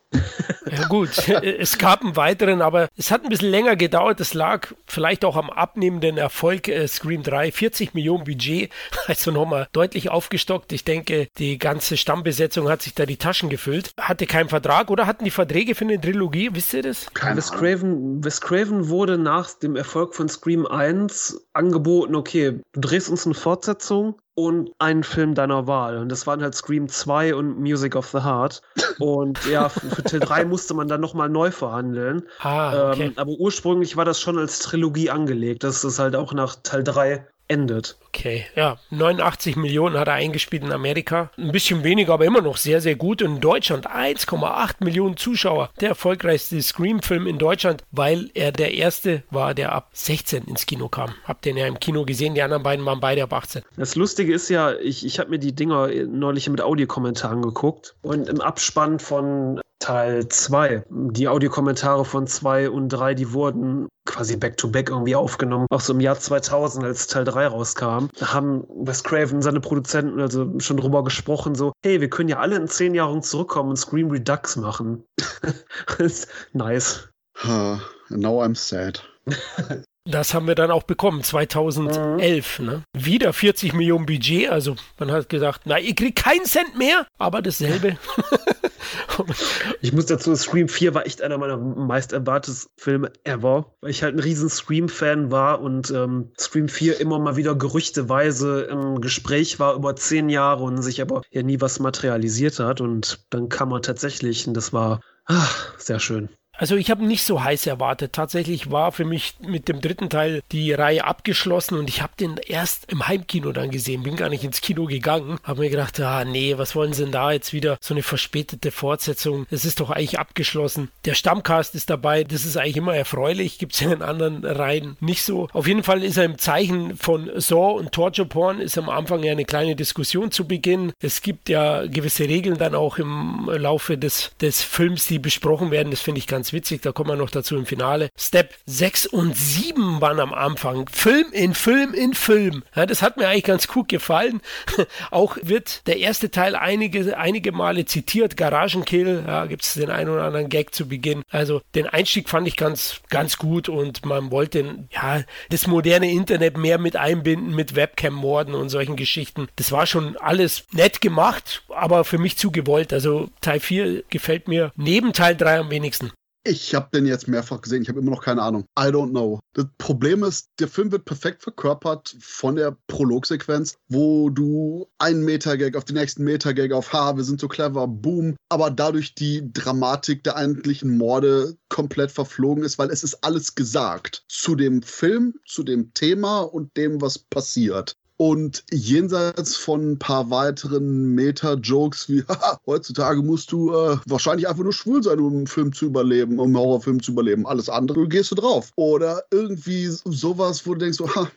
Ja gut, es gab einen weiteren, aber es hat ein bisschen länger gedauert. Es lag vielleicht auch am abnehmenden Erfolg äh, Scream 3. 40 Millionen Budget, <laughs> also nochmal deutlich aufgestockt. Ich denke, die ganze Stammbesetzung hat sich da die Taschen gefüllt. Hatte keinen Vertrag oder hatten die Verträge für eine Trilogie? Wisst ihr das? Wes Craven, Wes Craven wurde nach dem Erfolg von Scream 1 angeboten, okay, du drehst uns eine Fortsetzung, und einen Film deiner Wahl. Und das waren halt Scream 2 und Music of the Heart. Und ja, für, für Teil <laughs> 3 musste man dann nochmal neu verhandeln. Ah, okay. ähm, aber ursprünglich war das schon als Trilogie angelegt, dass es halt auch nach Teil 3 endet. Okay, ja, 89 Millionen hat er eingespielt in Amerika. Ein bisschen weniger, aber immer noch sehr, sehr gut. In Deutschland 1,8 Millionen Zuschauer. Der erfolgreichste Scream-Film in Deutschland, weil er der erste war, der ab 16 ins Kino kam. Habt ihr ja im Kino gesehen, die anderen beiden waren beide ab 18. Das Lustige ist ja, ich, ich habe mir die Dinger neulich mit Audiokommentaren geguckt und im Abspann von Teil 2. Die Audiokommentare von 2 und 3, die wurden quasi back-to-back -back irgendwie aufgenommen. Auch so im Jahr 2000, als Teil 3 rauskam, da haben Wes Craven, seine Produzenten, also schon drüber gesprochen, so, hey, wir können ja alle in 10 Jahren zurückkommen und Scream Redux machen. <laughs> nice. Huh, now I'm sad. Das haben wir dann auch bekommen, 2011. Mhm. Ne? Wieder 40 Millionen Budget, also man hat gedacht, na, ihr kriegt keinen Cent mehr, aber dasselbe. <laughs> <laughs> ich muss dazu, Scream 4 war echt einer meiner meist erwarteten Filme ever, weil ich halt ein riesen Scream-Fan war und ähm, Scream 4 immer mal wieder gerüchteweise im Gespräch war über zehn Jahre und sich aber ja nie was materialisiert hat und dann kam er tatsächlich und das war ach, sehr schön. Also ich habe nicht so heiß erwartet. Tatsächlich war für mich mit dem dritten Teil die Reihe abgeschlossen und ich habe den erst im Heimkino dann gesehen. Bin gar nicht ins Kino gegangen. Habe mir gedacht, ah nee, was wollen sie denn da jetzt wieder? So eine verspätete Fortsetzung. Es ist doch eigentlich abgeschlossen. Der Stammcast ist dabei. Das ist eigentlich immer erfreulich. Gibt es in den anderen Reihen nicht so. Auf jeden Fall ist er im Zeichen von Saw und Torture Porn ist am Anfang ja eine kleine Diskussion zu Beginn. Es gibt ja gewisse Regeln dann auch im Laufe des, des Films, die besprochen werden. Das finde ich ganz ganz witzig, da kommen wir noch dazu im Finale. Step 6 und 7 waren am Anfang. Film in Film in Film. Ja, das hat mir eigentlich ganz gut gefallen. <laughs> Auch wird der erste Teil einige, einige Male zitiert. Garagenkill, ja, gibt es den einen oder anderen Gag zu Beginn. Also den Einstieg fand ich ganz, ganz gut und man wollte ja, das moderne Internet mehr mit einbinden, mit Webcam-Morden und solchen Geschichten. Das war schon alles nett gemacht, aber für mich zu gewollt. Also Teil 4 gefällt mir neben Teil 3 am wenigsten. Ich habe den jetzt mehrfach gesehen, ich habe immer noch keine Ahnung. I don't know. Das Problem ist, der Film wird perfekt verkörpert von der Prologsequenz, wo du einen Meter-Gag auf den nächsten Meter-Gag auf Ha, wir sind so clever, boom, aber dadurch die Dramatik der eigentlichen Morde komplett verflogen ist, weil es ist alles gesagt zu dem Film, zu dem Thema und dem, was passiert. Und jenseits von ein paar weiteren Meta-Jokes wie, <laughs> haha, heutzutage musst du äh, wahrscheinlich einfach nur schwul sein, um einen Film zu überleben, um einen Horrorfilm zu überleben. Alles andere gehst du drauf. Oder irgendwie sowas, wo du denkst, so, ha,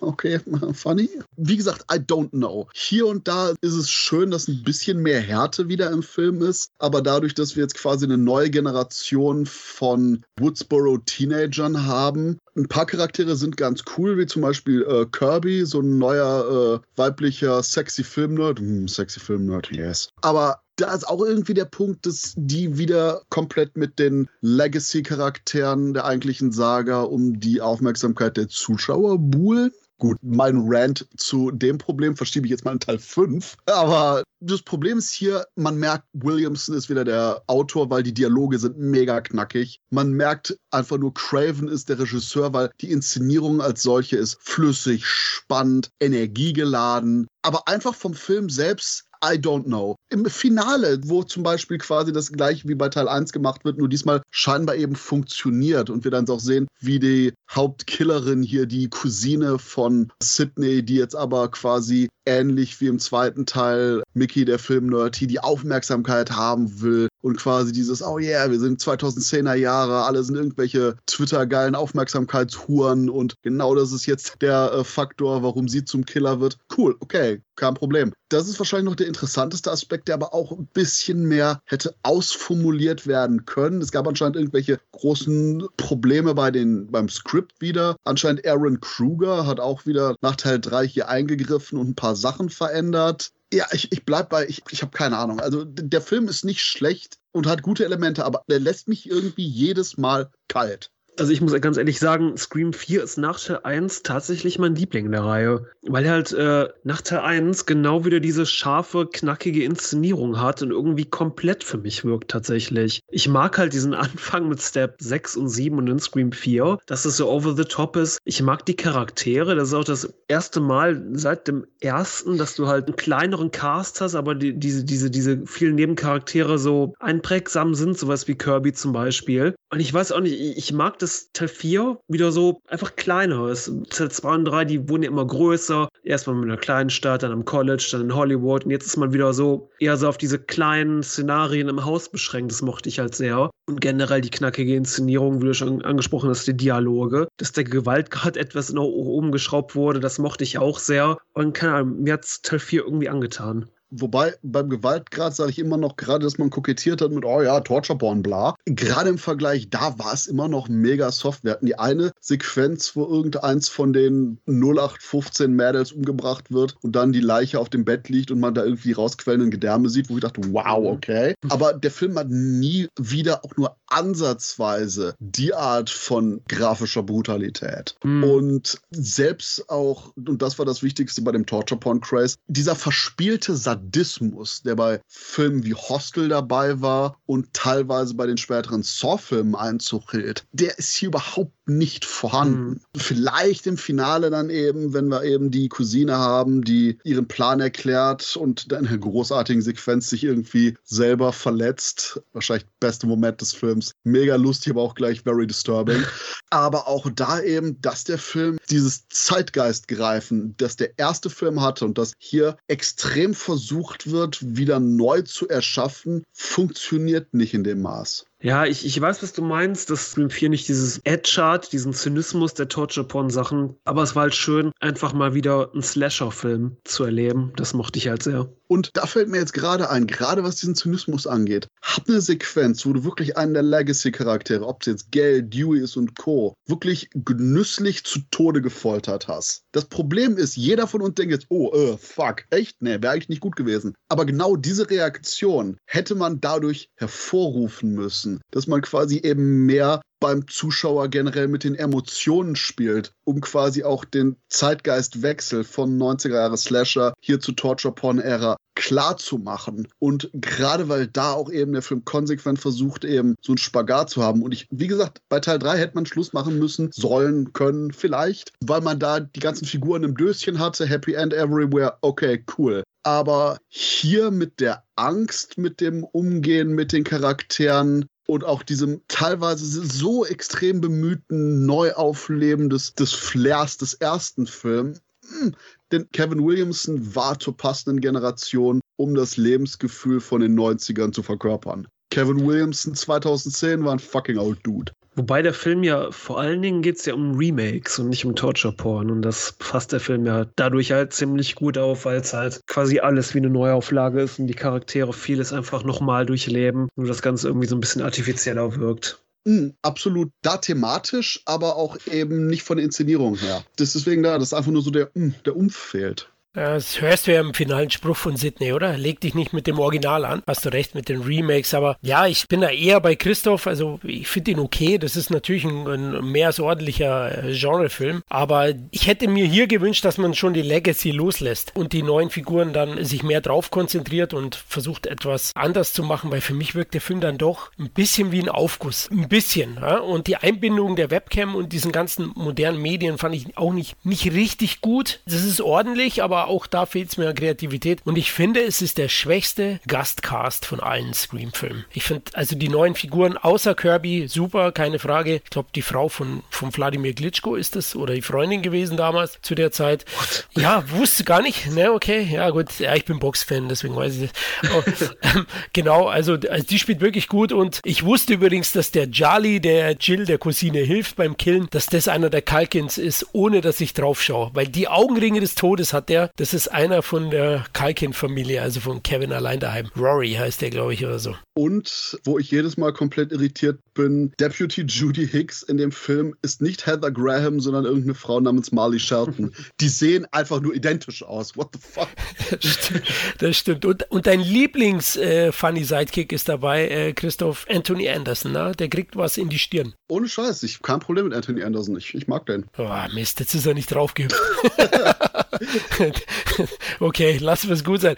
okay, funny. Wie gesagt, I don't know. Hier und da ist es schön, dass ein bisschen mehr Härte wieder im Film ist. Aber dadurch, dass wir jetzt quasi eine neue Generation von Woodsboro-Teenagern haben, ein paar Charaktere sind ganz cool, wie zum Beispiel äh, Kirby, so ein neuer äh, weiblicher sexy Film-Nerd. Hm, sexy Film-Nerd, yes. Aber da ist auch irgendwie der Punkt, dass die wieder komplett mit den Legacy-Charakteren der eigentlichen Saga um die Aufmerksamkeit der Zuschauer buhlen. Gut, mein Rant zu dem Problem verschiebe ich jetzt mal in Teil 5. Aber das Problem ist hier, man merkt, Williamson ist wieder der Autor, weil die Dialoge sind mega knackig. Man merkt einfach nur, Craven ist der Regisseur, weil die Inszenierung als solche ist flüssig, spannend, energiegeladen. Aber einfach vom Film selbst I don't know. Im Finale, wo zum Beispiel quasi das gleiche wie bei Teil 1 gemacht wird, nur diesmal scheinbar eben funktioniert und wir dann auch sehen, wie die Hauptkillerin hier, die Cousine von Sydney, die jetzt aber quasi ähnlich wie im zweiten Teil Mickey, der Filmnerd, die Aufmerksamkeit haben will und quasi dieses, oh yeah, wir sind 2010er Jahre, alle sind irgendwelche Twitter-geilen Aufmerksamkeitshuren und genau das ist jetzt der äh, Faktor, warum sie zum Killer wird. Cool, okay, kein Problem. Das ist wahrscheinlich noch der interessanteste Aspekt, der aber auch ein bisschen mehr hätte ausformuliert werden können. Es gab anscheinend irgendwelche großen Probleme bei den, beim Skript wieder. Anscheinend Aaron Kruger hat auch wieder nach Teil 3 hier eingegriffen und ein paar Sachen verändert. Ja, ich, ich bleib bei, ich, ich habe keine Ahnung. Also der Film ist nicht schlecht und hat gute Elemente, aber der lässt mich irgendwie jedes Mal kalt. Also ich muss ganz ehrlich sagen, Scream 4 ist nach Teil 1 tatsächlich mein Liebling der Reihe. Weil halt äh, nach Teil 1 genau wieder diese scharfe, knackige Inszenierung hat und irgendwie komplett für mich wirkt tatsächlich. Ich mag halt diesen <laughs> Anfang mit Step 6 und 7 und in Scream 4, dass es so over the top ist. Ich mag die Charaktere. Das ist auch das erste Mal seit dem ersten, dass du halt einen kleineren Cast hast, aber die, diese, diese, diese vielen Nebencharaktere so einprägsam sind, sowas wie Kirby zum Beispiel. Und ich weiß auch nicht, ich mag das ist Teil 4 wieder so einfach kleiner ist. Teil 2 und 3, die wurden ja immer größer. Erstmal mit einer kleinen Stadt, dann am College, dann in Hollywood. Und jetzt ist man wieder so eher so auf diese kleinen Szenarien im Haus beschränkt. Das mochte ich halt sehr. Und generell die knackige Inszenierung, wie du schon angesprochen hast, die Dialoge. Dass der Gewaltgrad etwas nach oben geschraubt wurde, das mochte ich auch sehr. Und keine Ahnung, mir hat Teil 4 irgendwie angetan. Wobei beim Gewaltgrad sage ich immer noch gerade, dass man kokettiert hat mit, oh ja, Torture-Porn, bla. Gerade im Vergleich, da war es immer noch mega soft. Wir hatten die eine Sequenz, wo irgendeins von den 0815 Mädels umgebracht wird und dann die Leiche auf dem Bett liegt und man da irgendwie rausquellenden Gedärme sieht, wo ich dachte, wow, okay. Aber der Film hat nie wieder auch nur ansatzweise die Art von grafischer Brutalität. Mhm. Und selbst auch, und das war das Wichtigste bei dem Torture-Porn-Craze, dieser verspielte Sadismus, Sadismus, der bei Filmen wie Hostel dabei war und teilweise bei den späteren Saw-Filmen Einzug hält, der ist hier überhaupt nicht vorhanden. Mhm. Vielleicht im Finale dann eben, wenn wir eben die Cousine haben, die ihren Plan erklärt und dann in einer großartigen Sequenz sich irgendwie selber verletzt. Wahrscheinlich beste Moment des Films. Mega lustig, aber auch gleich very disturbing. <laughs> aber auch da eben, dass der Film dieses Zeitgeistgreifen, das der erste Film hatte und das hier extrem versucht wird, wieder neu zu erschaffen, funktioniert nicht in dem Maß. Ja, ich, ich weiß, was du meinst, dass Scream 4 nicht dieses Ad-Chart, diesen Zynismus der Torture-Porn-Sachen, aber es war halt schön, einfach mal wieder einen Slasher-Film zu erleben. Das mochte ich halt sehr. Und da fällt mir jetzt gerade ein, gerade was diesen Zynismus angeht, hab eine Sequenz, wo du wirklich einen der Legacy-Charaktere, ob es jetzt Gail, Dewey ist und Co., wirklich genüsslich zu Tode gefoltert hast. Das Problem ist, jeder von uns denkt jetzt, oh, uh, fuck, echt? Nee, wäre eigentlich nicht gut gewesen. Aber genau diese Reaktion hätte man dadurch hervorrufen müssen. Dass man quasi eben mehr beim Zuschauer generell mit den Emotionen spielt, um quasi auch den Zeitgeistwechsel von 90er Jahre Slasher hier zu Torture Porn Ära klar zu machen. Und gerade weil da auch eben der Film konsequent versucht, eben so einen Spagat zu haben. Und ich, wie gesagt, bei Teil 3 hätte man Schluss machen müssen, sollen, können, vielleicht, weil man da die ganzen Figuren im Döschen hatte, Happy End Everywhere, okay, cool. Aber hier mit der Angst, mit dem Umgehen mit den Charakteren, und auch diesem teilweise so extrem bemühten Neuaufleben des, des Flairs des ersten Films. Hm, denn Kevin Williamson war zur passenden Generation, um das Lebensgefühl von den 90ern zu verkörpern. Kevin Williamson 2010 war ein fucking old dude. Wobei der Film ja vor allen Dingen geht es ja um Remakes und nicht um Torture-Porn. Und das fasst der Film ja dadurch halt ziemlich gut auf, weil es halt quasi alles wie eine Neuauflage ist und die Charaktere vieles einfach nochmal durchleben. Nur das Ganze irgendwie so ein bisschen artifizieller wirkt. Mm, absolut da thematisch, aber auch eben nicht von der Inszenierung her. Das ist deswegen da, dass einfach nur so der, mm, der Umf fehlt. Das hörst du ja im finalen Spruch von Sydney, oder? Leg dich nicht mit dem Original an. Hast du recht mit den Remakes, aber ja, ich bin da eher bei Christoph. Also ich finde ihn okay. Das ist natürlich ein, ein mehr als ordentlicher äh, Genrefilm. Aber ich hätte mir hier gewünscht, dass man schon die Legacy loslässt und die neuen Figuren dann sich mehr drauf konzentriert und versucht etwas anders zu machen, weil für mich wirkt der Film dann doch ein bisschen wie ein Aufguss. Ein bisschen. Ja? Und die Einbindung der Webcam und diesen ganzen modernen Medien fand ich auch nicht, nicht richtig gut. Das ist ordentlich, aber auch da fehlt es mir an Kreativität. Und ich finde, es ist der schwächste Gastcast von allen Scream-Filmen. Ich finde, also die neuen Figuren außer Kirby, super, keine Frage. Ich glaube, die Frau von, von Wladimir Glitschko ist das oder die Freundin gewesen damals zu der Zeit. What? Ja, wusste gar nicht. Ne, okay, ja gut. Ja, ich bin Box-Fan, deswegen weiß ich das. Oh, <laughs> ähm, genau, also, also die spielt wirklich gut und ich wusste übrigens, dass der Jali, der Jill, der Cousine, hilft beim Killen, dass das einer der Kalkins ist, ohne dass ich drauf schaue. Weil die Augenringe des Todes hat der, das ist einer von der Kalkin-Familie, also von Kevin allein daheim. Rory heißt der, glaube ich, oder so. Und wo ich jedes Mal komplett irritiert bin, Deputy Judy Hicks in dem Film ist nicht Heather Graham, sondern irgendeine Frau namens Marley Shelton. Die sehen einfach nur identisch aus. What the fuck? <laughs> das stimmt. Und, und dein Lieblings-Funny-Sidekick äh, ist dabei, äh, Christoph Anthony Anderson. Ne? Der kriegt was in die Stirn. Ohne Scheiß, ich habe kein Problem mit Anthony Anderson. Ich, ich mag den. Oh, Mist, jetzt ist er nicht draufgehüpft. <laughs> <laughs> <laughs> okay, lassen wir es gut sein.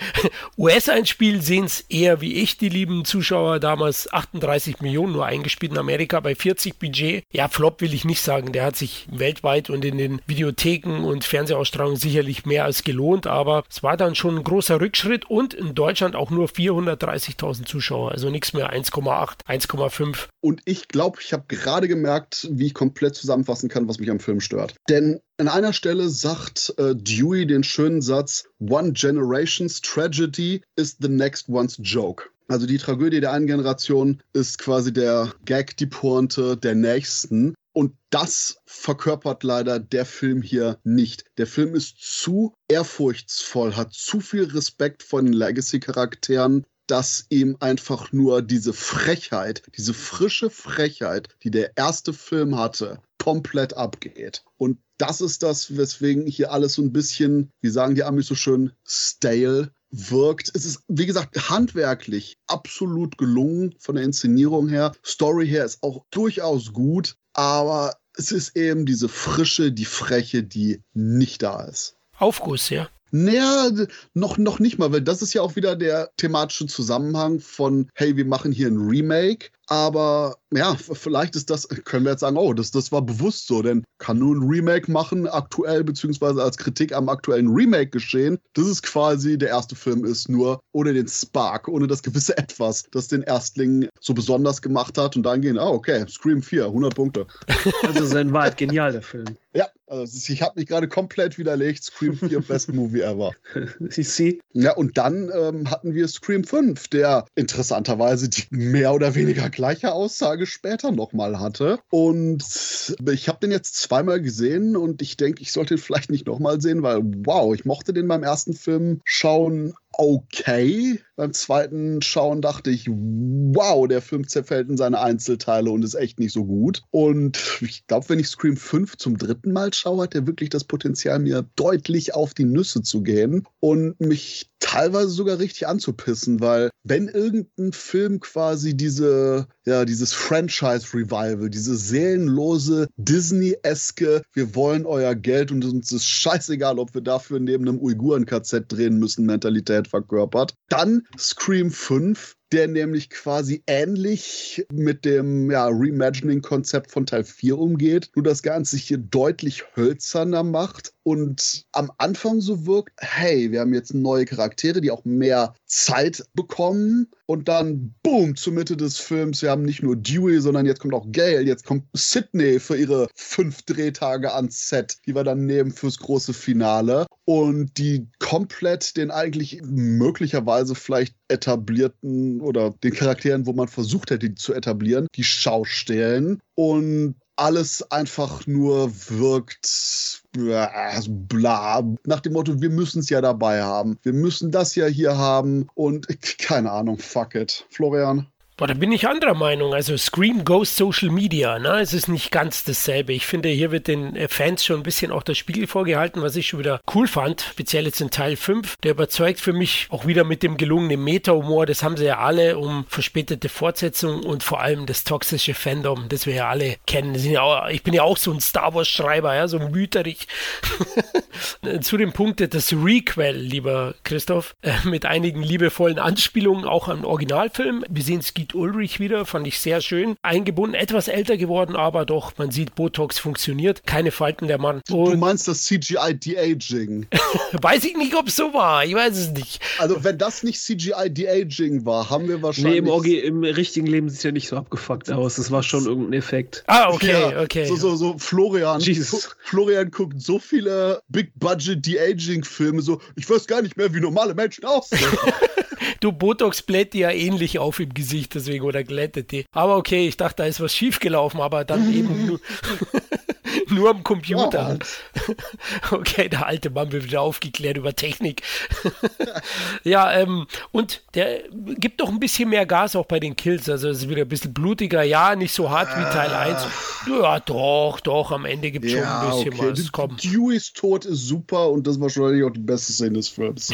US-Einspiel sehen es eher wie ich, die lieben Zuschauer, damals 38 Millionen nur eingespielt in Amerika bei 40 Budget. Ja, Flop will ich nicht sagen, der hat sich weltweit und in den Videotheken und Fernsehausstrahlungen sicherlich mehr als gelohnt, aber es war dann schon ein großer Rückschritt und in Deutschland auch nur 430.000 Zuschauer, also nichts mehr 1,8, 1,5. Und ich glaube, ich habe gerade gemerkt, wie ich komplett zusammenfassen kann, was mich am Film stört. Denn an einer Stelle sagt äh, Dewey den schönen Satz: One generation's tragedy is the next one's joke. Also die Tragödie der einen Generation ist quasi der Gag, die Pointe der nächsten. Und das verkörpert leider der Film hier nicht. Der Film ist zu ehrfurchtsvoll, hat zu viel Respekt vor den Legacy-Charakteren, dass ihm einfach nur diese Frechheit, diese frische Frechheit, die der erste Film hatte, komplett abgeht. Und das ist das, weswegen hier alles so ein bisschen, wie sagen die Amis so schön, stale wirkt. Es ist, wie gesagt, handwerklich absolut gelungen von der Inszenierung her. Story her ist auch durchaus gut, aber es ist eben diese Frische, die Freche, die nicht da ist. Aufguss, ja. Naja, noch, noch nicht mal, weil das ist ja auch wieder der thematische Zusammenhang von, hey, wir machen hier ein Remake, aber ja, vielleicht ist das, können wir jetzt sagen, oh, das, das war bewusst so, denn kann nur ein Remake machen, aktuell, beziehungsweise als Kritik am aktuellen Remake geschehen. Das ist quasi der erste Film ist, nur ohne den Spark, ohne das gewisse Etwas, das den Erstling so besonders gemacht hat und dann gehen, ah, okay, Scream 4, 100 Punkte. <laughs> Also ist in Wahrheit genial, der Film. Ja, also ich habe mich gerade komplett widerlegt. Scream 4, <laughs> Best Movie ever. <laughs> Sie Ja, und dann ähm, hatten wir Scream 5, der interessanterweise die mehr oder weniger gleiche Aussage später nochmal hatte. Und ich habe den jetzt zweimal gesehen und ich denke, ich sollte ihn vielleicht nicht nochmal sehen, weil wow, ich mochte den beim ersten Film schauen okay. Beim zweiten Schauen dachte ich, wow, der Film zerfällt in seine Einzelteile und ist echt nicht so gut. Und ich glaube, wenn ich Scream 5 zum dritten Mal schaue, hat er wirklich das Potenzial, mir deutlich auf die Nüsse zu gehen und mich teilweise sogar richtig anzupissen, weil wenn irgendein Film quasi diese, ja, dieses Franchise-Revival, diese seelenlose Disney-eske, wir wollen euer Geld und uns ist scheißegal, ob wir dafür neben einem Uiguren-KZ drehen müssen, Mentalität verkörpert, dann Scream 5 der nämlich quasi ähnlich mit dem ja, Reimagining-Konzept von Teil 4 umgeht, nur das Ganze hier deutlich hölzerner macht und am Anfang so wirkt, hey, wir haben jetzt neue Charaktere, die auch mehr Zeit bekommen und dann, boom, zur Mitte des Films, wir haben nicht nur Dewey, sondern jetzt kommt auch Gail, jetzt kommt Sydney für ihre fünf Drehtage ans Set, die wir dann nehmen fürs große Finale und die komplett den eigentlich möglicherweise vielleicht etablierten oder den Charakteren, wo man versucht hätte, die zu etablieren, die Schau stellen und alles einfach nur wirkt bla, nach dem Motto, wir müssen es ja dabei haben. Wir müssen das ja hier haben und <laughs> keine Ahnung, fuck it. Florian? Da bin ich anderer Meinung. Also Scream Goes Social Media, ne? Es ist nicht ganz dasselbe. Ich finde, hier wird den äh, Fans schon ein bisschen auch der Spiegel vorgehalten, was ich schon wieder cool fand. Speziell jetzt in Teil 5. Der überzeugt für mich auch wieder mit dem gelungenen Meta-Humor. Das haben sie ja alle um verspätete Fortsetzung und vor allem das toxische Fandom, das wir ja alle kennen. Ja auch, ich bin ja auch so ein Star Wars-Schreiber, ja, so ein Müterich. <laughs> Zu dem Punkt, das Requel, lieber Christoph, äh, mit einigen liebevollen Anspielungen auch am Originalfilm. Wir sehen es Ulrich wieder, fand ich sehr schön. Eingebunden, etwas älter geworden, aber doch, man sieht, Botox funktioniert. Keine Falten der Mann. Und du meinst das CGI De-Aging? <laughs> weiß ich nicht, ob es so war. Ich weiß es nicht. Also, wenn das nicht CGI De-Aging war, haben wir wahrscheinlich. Nee, im, Orgi, im richtigen Leben sieht es ja nicht so abgefuckt aus. Das war schon irgendein Effekt. Ah, okay, ja, okay. So, so, so, Florian. Jesus. Florian guckt so viele Big-Budget De-Aging-Filme, so, ich weiß gar nicht mehr, wie normale Menschen aussehen. <laughs> du, Botox bläht dir ja ähnlich auf im Gesicht, deswegen, oder glättet die. Aber okay, ich dachte, da ist was schiefgelaufen, aber dann <laughs> eben <laughs> nur, am Computer. Oh. <laughs> okay, der alte Mann wird wieder aufgeklärt über Technik. <laughs> ja, ähm, und der gibt doch ein bisschen mehr Gas auch bei den Kills. Also es ist wieder ein bisschen blutiger, ja, nicht so hart wie Teil 1. Ja, doch, doch, am Ende gibt es ja, schon ein bisschen okay. was. Komm. Deweys Tod ist super und das war wahrscheinlich auch die beste Szene des Films.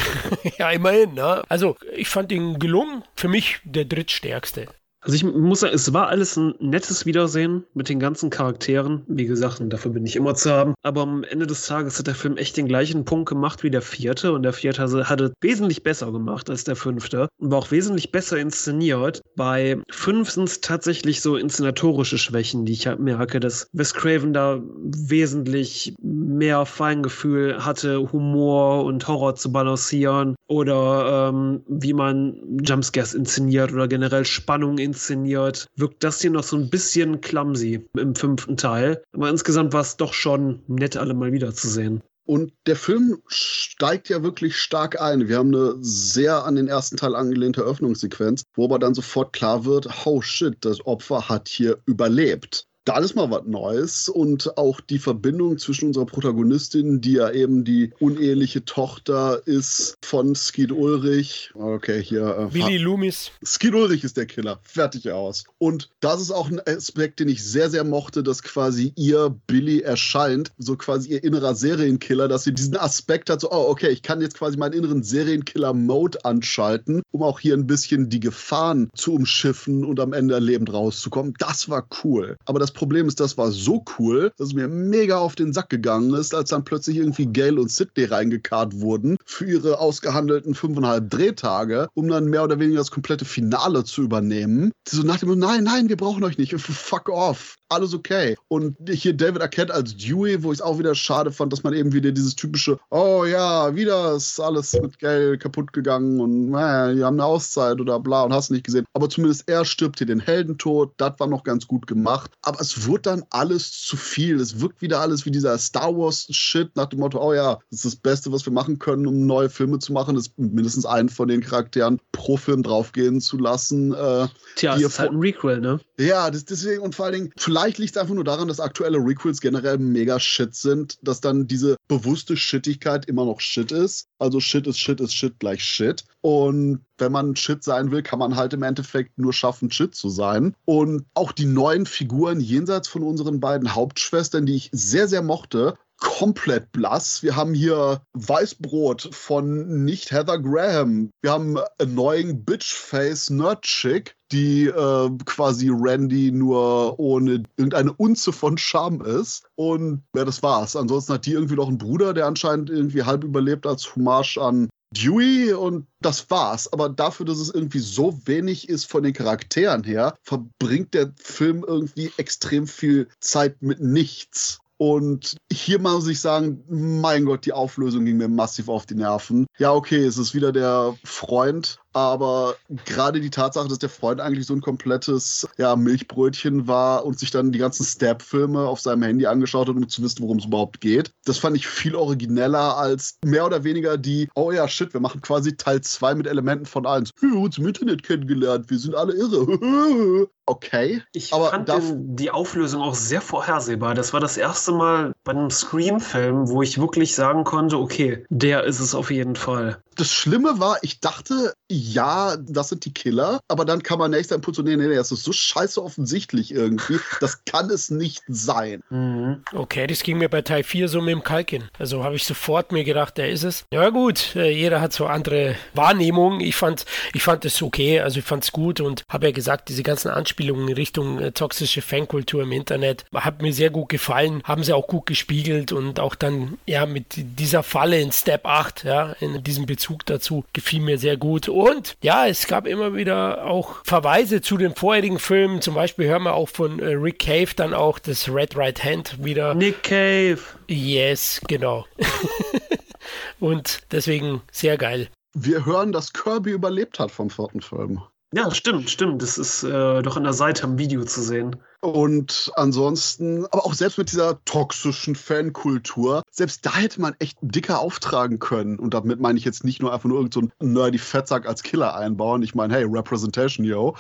ja, immerhin, ne? Also, ich fand ihn gelungen. Für mich der drittstärkste. Also ich muss sagen, es war alles ein nettes Wiedersehen mit den ganzen Charakteren. Wie gesagt, und dafür bin ich immer zu haben. Aber am Ende des Tages hat der Film echt den gleichen Punkt gemacht wie der vierte. Und der vierte hatte wesentlich besser gemacht als der fünfte. Und war auch wesentlich besser inszeniert. Bei fünf sind es tatsächlich so inszenatorische Schwächen, die ich halt merke, dass Wes Craven da wesentlich mehr Feingefühl hatte, Humor und Horror zu balancieren. Oder ähm, wie man Jumpscares inszeniert oder generell Spannung inszeniert inszeniert, wirkt das hier noch so ein bisschen clumsy im fünften Teil. Aber insgesamt war es doch schon nett, alle mal wiederzusehen. Und der Film steigt ja wirklich stark ein. Wir haben eine sehr an den ersten Teil angelehnte Eröffnungssequenz, wo aber dann sofort klar wird, oh shit, das Opfer hat hier überlebt da ist mal was Neues und auch die Verbindung zwischen unserer Protagonistin, die ja eben die uneheliche Tochter ist von Skid Ulrich. Okay, hier. Äh, Willi Loomis. Skid Ulrich ist der Killer. Fertig aus. Und das ist auch ein Aspekt, den ich sehr, sehr mochte, dass quasi ihr Billy erscheint, so quasi ihr innerer Serienkiller, dass sie diesen Aspekt hat, so, oh, okay, ich kann jetzt quasi meinen inneren Serienkiller-Mode anschalten, um auch hier ein bisschen die Gefahren zu umschiffen und am Ende lebend rauszukommen. Das war cool. Aber das Problem ist, das war so cool, dass es mir mega auf den Sack gegangen ist, als dann plötzlich irgendwie Gail und Sidney reingekarrt wurden für ihre ausgehandelten fünfeinhalb Drehtage, um dann mehr oder weniger das komplette Finale zu übernehmen. So nach dem, nein, nein, wir brauchen euch nicht, fuck off alles okay. Und hier David Arquette als Dewey, wo ich es auch wieder schade fand, dass man eben wieder dieses typische, oh ja, wieder ist alles mit Geld kaputt gegangen und äh, die haben eine Auszeit oder bla und hast nicht gesehen. Aber zumindest er stirbt hier den Heldentod, das war noch ganz gut gemacht. Aber es wird dann alles zu viel. Es wirkt wieder alles wie dieser Star Wars-Shit nach dem Motto, oh ja, das ist das Beste, was wir machen können, um neue Filme zu machen, ist mindestens einen von den Charakteren pro Film draufgehen zu lassen. Äh, Tja, es ist halt ein Requel, ne? Ja, das, deswegen und vor allen Dingen, vielleicht liegt es einfach nur daran, dass aktuelle Requels generell mega shit sind, dass dann diese bewusste Shittigkeit immer noch shit ist. Also shit ist shit ist shit gleich shit. Und wenn man shit sein will, kann man halt im Endeffekt nur schaffen, shit zu sein. Und auch die neuen Figuren jenseits von unseren beiden Hauptschwestern, die ich sehr, sehr mochte, komplett blass. Wir haben hier Weißbrot von nicht Heather Graham. Wir haben Annoying Bitchface Nerd Chick, die äh, quasi Randy nur ohne irgendeine Unze von Charme ist. Und ja, das war's. Ansonsten hat die irgendwie noch einen Bruder, der anscheinend irgendwie halb überlebt als Hommage an Dewey und das war's. Aber dafür, dass es irgendwie so wenig ist von den Charakteren her, verbringt der Film irgendwie extrem viel Zeit mit nichts. Und hier muss ich sagen, mein Gott, die Auflösung ging mir massiv auf die Nerven. Ja, okay, es ist wieder der Freund aber gerade die Tatsache, dass der Freund eigentlich so ein komplettes ja, Milchbrötchen war und sich dann die ganzen Stab-Filme auf seinem Handy angeschaut hat, um zu wissen, worum es überhaupt geht, das fand ich viel origineller als mehr oder weniger die, oh ja, shit, wir machen quasi Teil 2 mit Elementen von 1. Wir haben uns im Internet kennengelernt, wir sind alle irre. <laughs> okay. Ich aber fand die Auflösung auch sehr vorhersehbar. Das war das erste Mal bei einem Scream-Film, wo ich wirklich sagen konnte, okay, der ist es auf jeden Fall. Das Schlimme war, ich dachte, ja, das sind die Killer, aber dann kam man nächster Impuls so, nee, nee, nee, das ist so scheiße offensichtlich irgendwie. Das kann es nicht sein. Mhm. Okay, das ging mir bei Teil 4 so mit dem Kalkin. Also habe ich sofort mir gedacht, der ist es. Ja gut, äh, jeder hat so andere Wahrnehmungen. Ich fand, ich fand es okay, also ich fand es gut und habe ja gesagt, diese ganzen Anspielungen in Richtung äh, toxische Fankultur im Internet hat mir sehr gut gefallen, haben sie auch gut gespiegelt und auch dann ja mit dieser Falle in Step 8, ja, in diesem Bezug dazu gefiel mir sehr gut. Und ja, es gab immer wieder auch Verweise zu den vorherigen Filmen. Zum Beispiel hören wir auch von äh, Rick Cave dann auch das Red Right Hand wieder. Nick Cave. Yes, genau. <laughs> Und deswegen sehr geil. Wir hören, dass Kirby überlebt hat vom vierten Film. Ja, stimmt, stimmt. Das ist äh, doch an der Seite am Video zu sehen. Und ansonsten, aber auch selbst mit dieser toxischen Fankultur, selbst da hätte man echt dicker auftragen können. Und damit meine ich jetzt nicht nur einfach nur irgendeinen so nerdy Fettsack als Killer einbauen. Ich meine, hey, Representation, yo.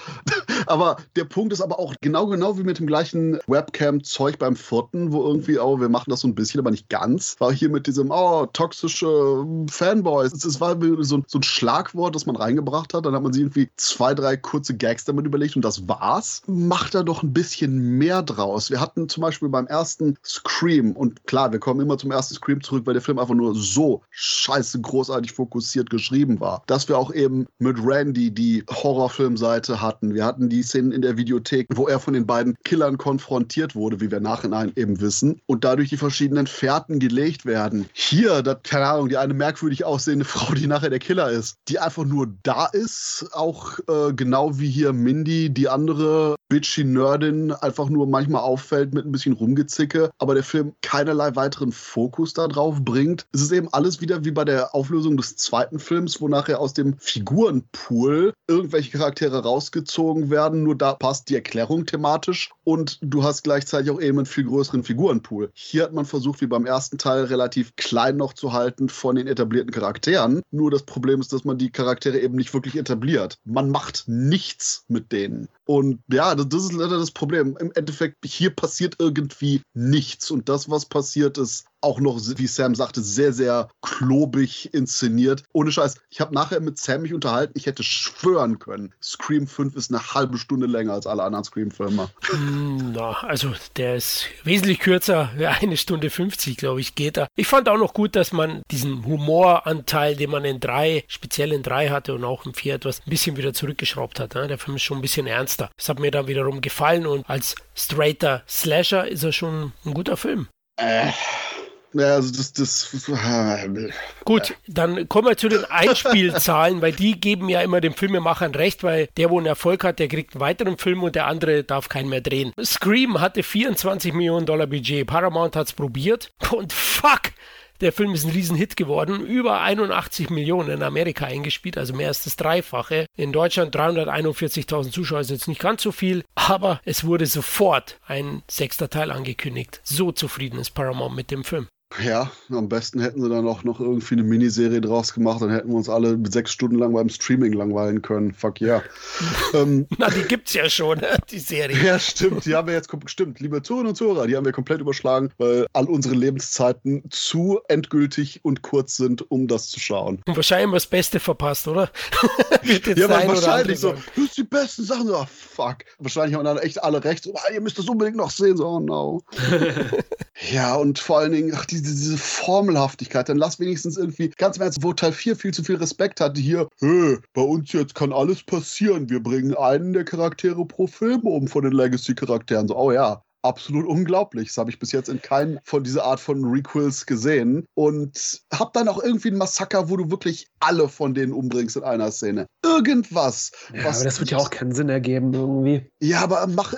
Aber der Punkt ist aber auch genau, genau wie mit dem gleichen Webcam-Zeug beim vierten, wo irgendwie, oh, wir machen das so ein bisschen, aber nicht ganz. War hier mit diesem, oh, toxische Fanboys. Es war so, so ein Schlagwort, das man reingebracht hat. Dann hat man sich irgendwie zwei, drei kurze Gags damit überlegt und das war's. Macht er doch ein bisschen mehr draus. Wir hatten zum Beispiel beim ersten Scream, und klar, wir kommen immer zum ersten Scream zurück, weil der Film einfach nur so scheiße großartig fokussiert geschrieben war, dass wir auch eben mit Randy die Horrorfilmseite hatten. Wir hatten die Szenen in der Videothek, wo er von den beiden Killern konfrontiert wurde, wie wir nachhinein eben wissen, und dadurch die verschiedenen Fährten gelegt werden. Hier, das, keine Ahnung, die eine merkwürdig aussehende <laughs> Frau, die nachher der Killer ist, die einfach nur da ist, auch äh, genau wie hier Mindy, die andere bitchy Nerdin, einfach nur manchmal auffällt mit ein bisschen Rumgezicke, aber der Film keinerlei weiteren Fokus darauf bringt. Es ist eben alles wieder wie bei der Auflösung des zweiten Films, wo nachher aus dem Figurenpool irgendwelche Charaktere rausgezogen werden. Nur da passt die Erklärung thematisch und du hast gleichzeitig auch eben einen viel größeren Figurenpool. Hier hat man versucht, wie beim ersten Teil, relativ klein noch zu halten von den etablierten Charakteren. Nur das Problem ist, dass man die Charaktere eben nicht wirklich etabliert. Man macht nichts mit denen. Und ja, das, ist leider das Problem. Im Endeffekt, hier passiert irgendwie nichts. Und das, was passiert, ist auch noch, wie Sam sagte, sehr, sehr klobig inszeniert. Ohne Scheiß. Ich habe nachher mit Sam mich unterhalten. Ich hätte schwören können, Scream 5 ist eine halbe Stunde länger als alle anderen Scream-Filme. Hm, na, also der ist wesentlich kürzer. Eine Stunde 50, glaube ich, geht da. Ich fand auch noch gut, dass man diesen Humoranteil, den man in drei, speziell in drei hatte und auch in vier etwas, ein bisschen wieder zurückgeschraubt hat. Ne? Der Film ist schon ein bisschen ernster. Das hat mir dann wiederum gefallen und als straighter Slasher ist er schon ein guter Film. Äh. Ja, also das, das. Gut, dann kommen wir zu den Einspielzahlen, weil die geben ja immer den Filmemachern recht, weil der, wo einen Erfolg hat, der kriegt einen weiteren Film und der andere darf keinen mehr drehen. Scream hatte 24 Millionen Dollar Budget, Paramount hat es probiert und fuck! Der Film ist ein Riesenhit geworden, über 81 Millionen in Amerika eingespielt, also mehr als das Dreifache. In Deutschland 341.000 Zuschauer ist jetzt nicht ganz so viel, aber es wurde sofort ein sechster Teil angekündigt. So zufrieden ist Paramount mit dem Film. Ja, am besten hätten sie dann auch noch irgendwie eine Miniserie draus gemacht, dann hätten wir uns alle sechs Stunden lang beim Streaming langweilen können. Fuck yeah. <laughs> ähm, Na, die gibt's ja schon, <laughs> die Serie. Ja, stimmt. Die haben wir jetzt, stimmt, liebe Zuhörer und Zuhörer, die haben wir komplett überschlagen, weil all unsere Lebenszeiten zu endgültig und kurz sind, um das zu schauen. Und wahrscheinlich das Beste verpasst, oder? <laughs> ja, wahrscheinlich so. Das sind die besten Sachen. So, oh, fuck. Wahrscheinlich haben dann echt alle recht. So, ah, ihr müsst das unbedingt noch sehen. So, oh no. ja, und vor allen Dingen, ach, diese, diese Formelhaftigkeit. Dann lass wenigstens irgendwie, ganz im Ernst, wo Teil 4 viel zu viel Respekt hatte, hier, hey, bei uns jetzt kann alles passieren. Wir bringen einen der Charaktere pro Film um von den Legacy-Charakteren. So, oh ja, absolut unglaublich. Das habe ich bis jetzt in keinem von dieser Art von Requels gesehen. Und hab dann auch irgendwie ein Massaker, wo du wirklich alle von denen umbringst in einer Szene. Irgendwas. Ja, aber das wird ja auch keinen Sinn ergeben irgendwie. Ja, aber mach,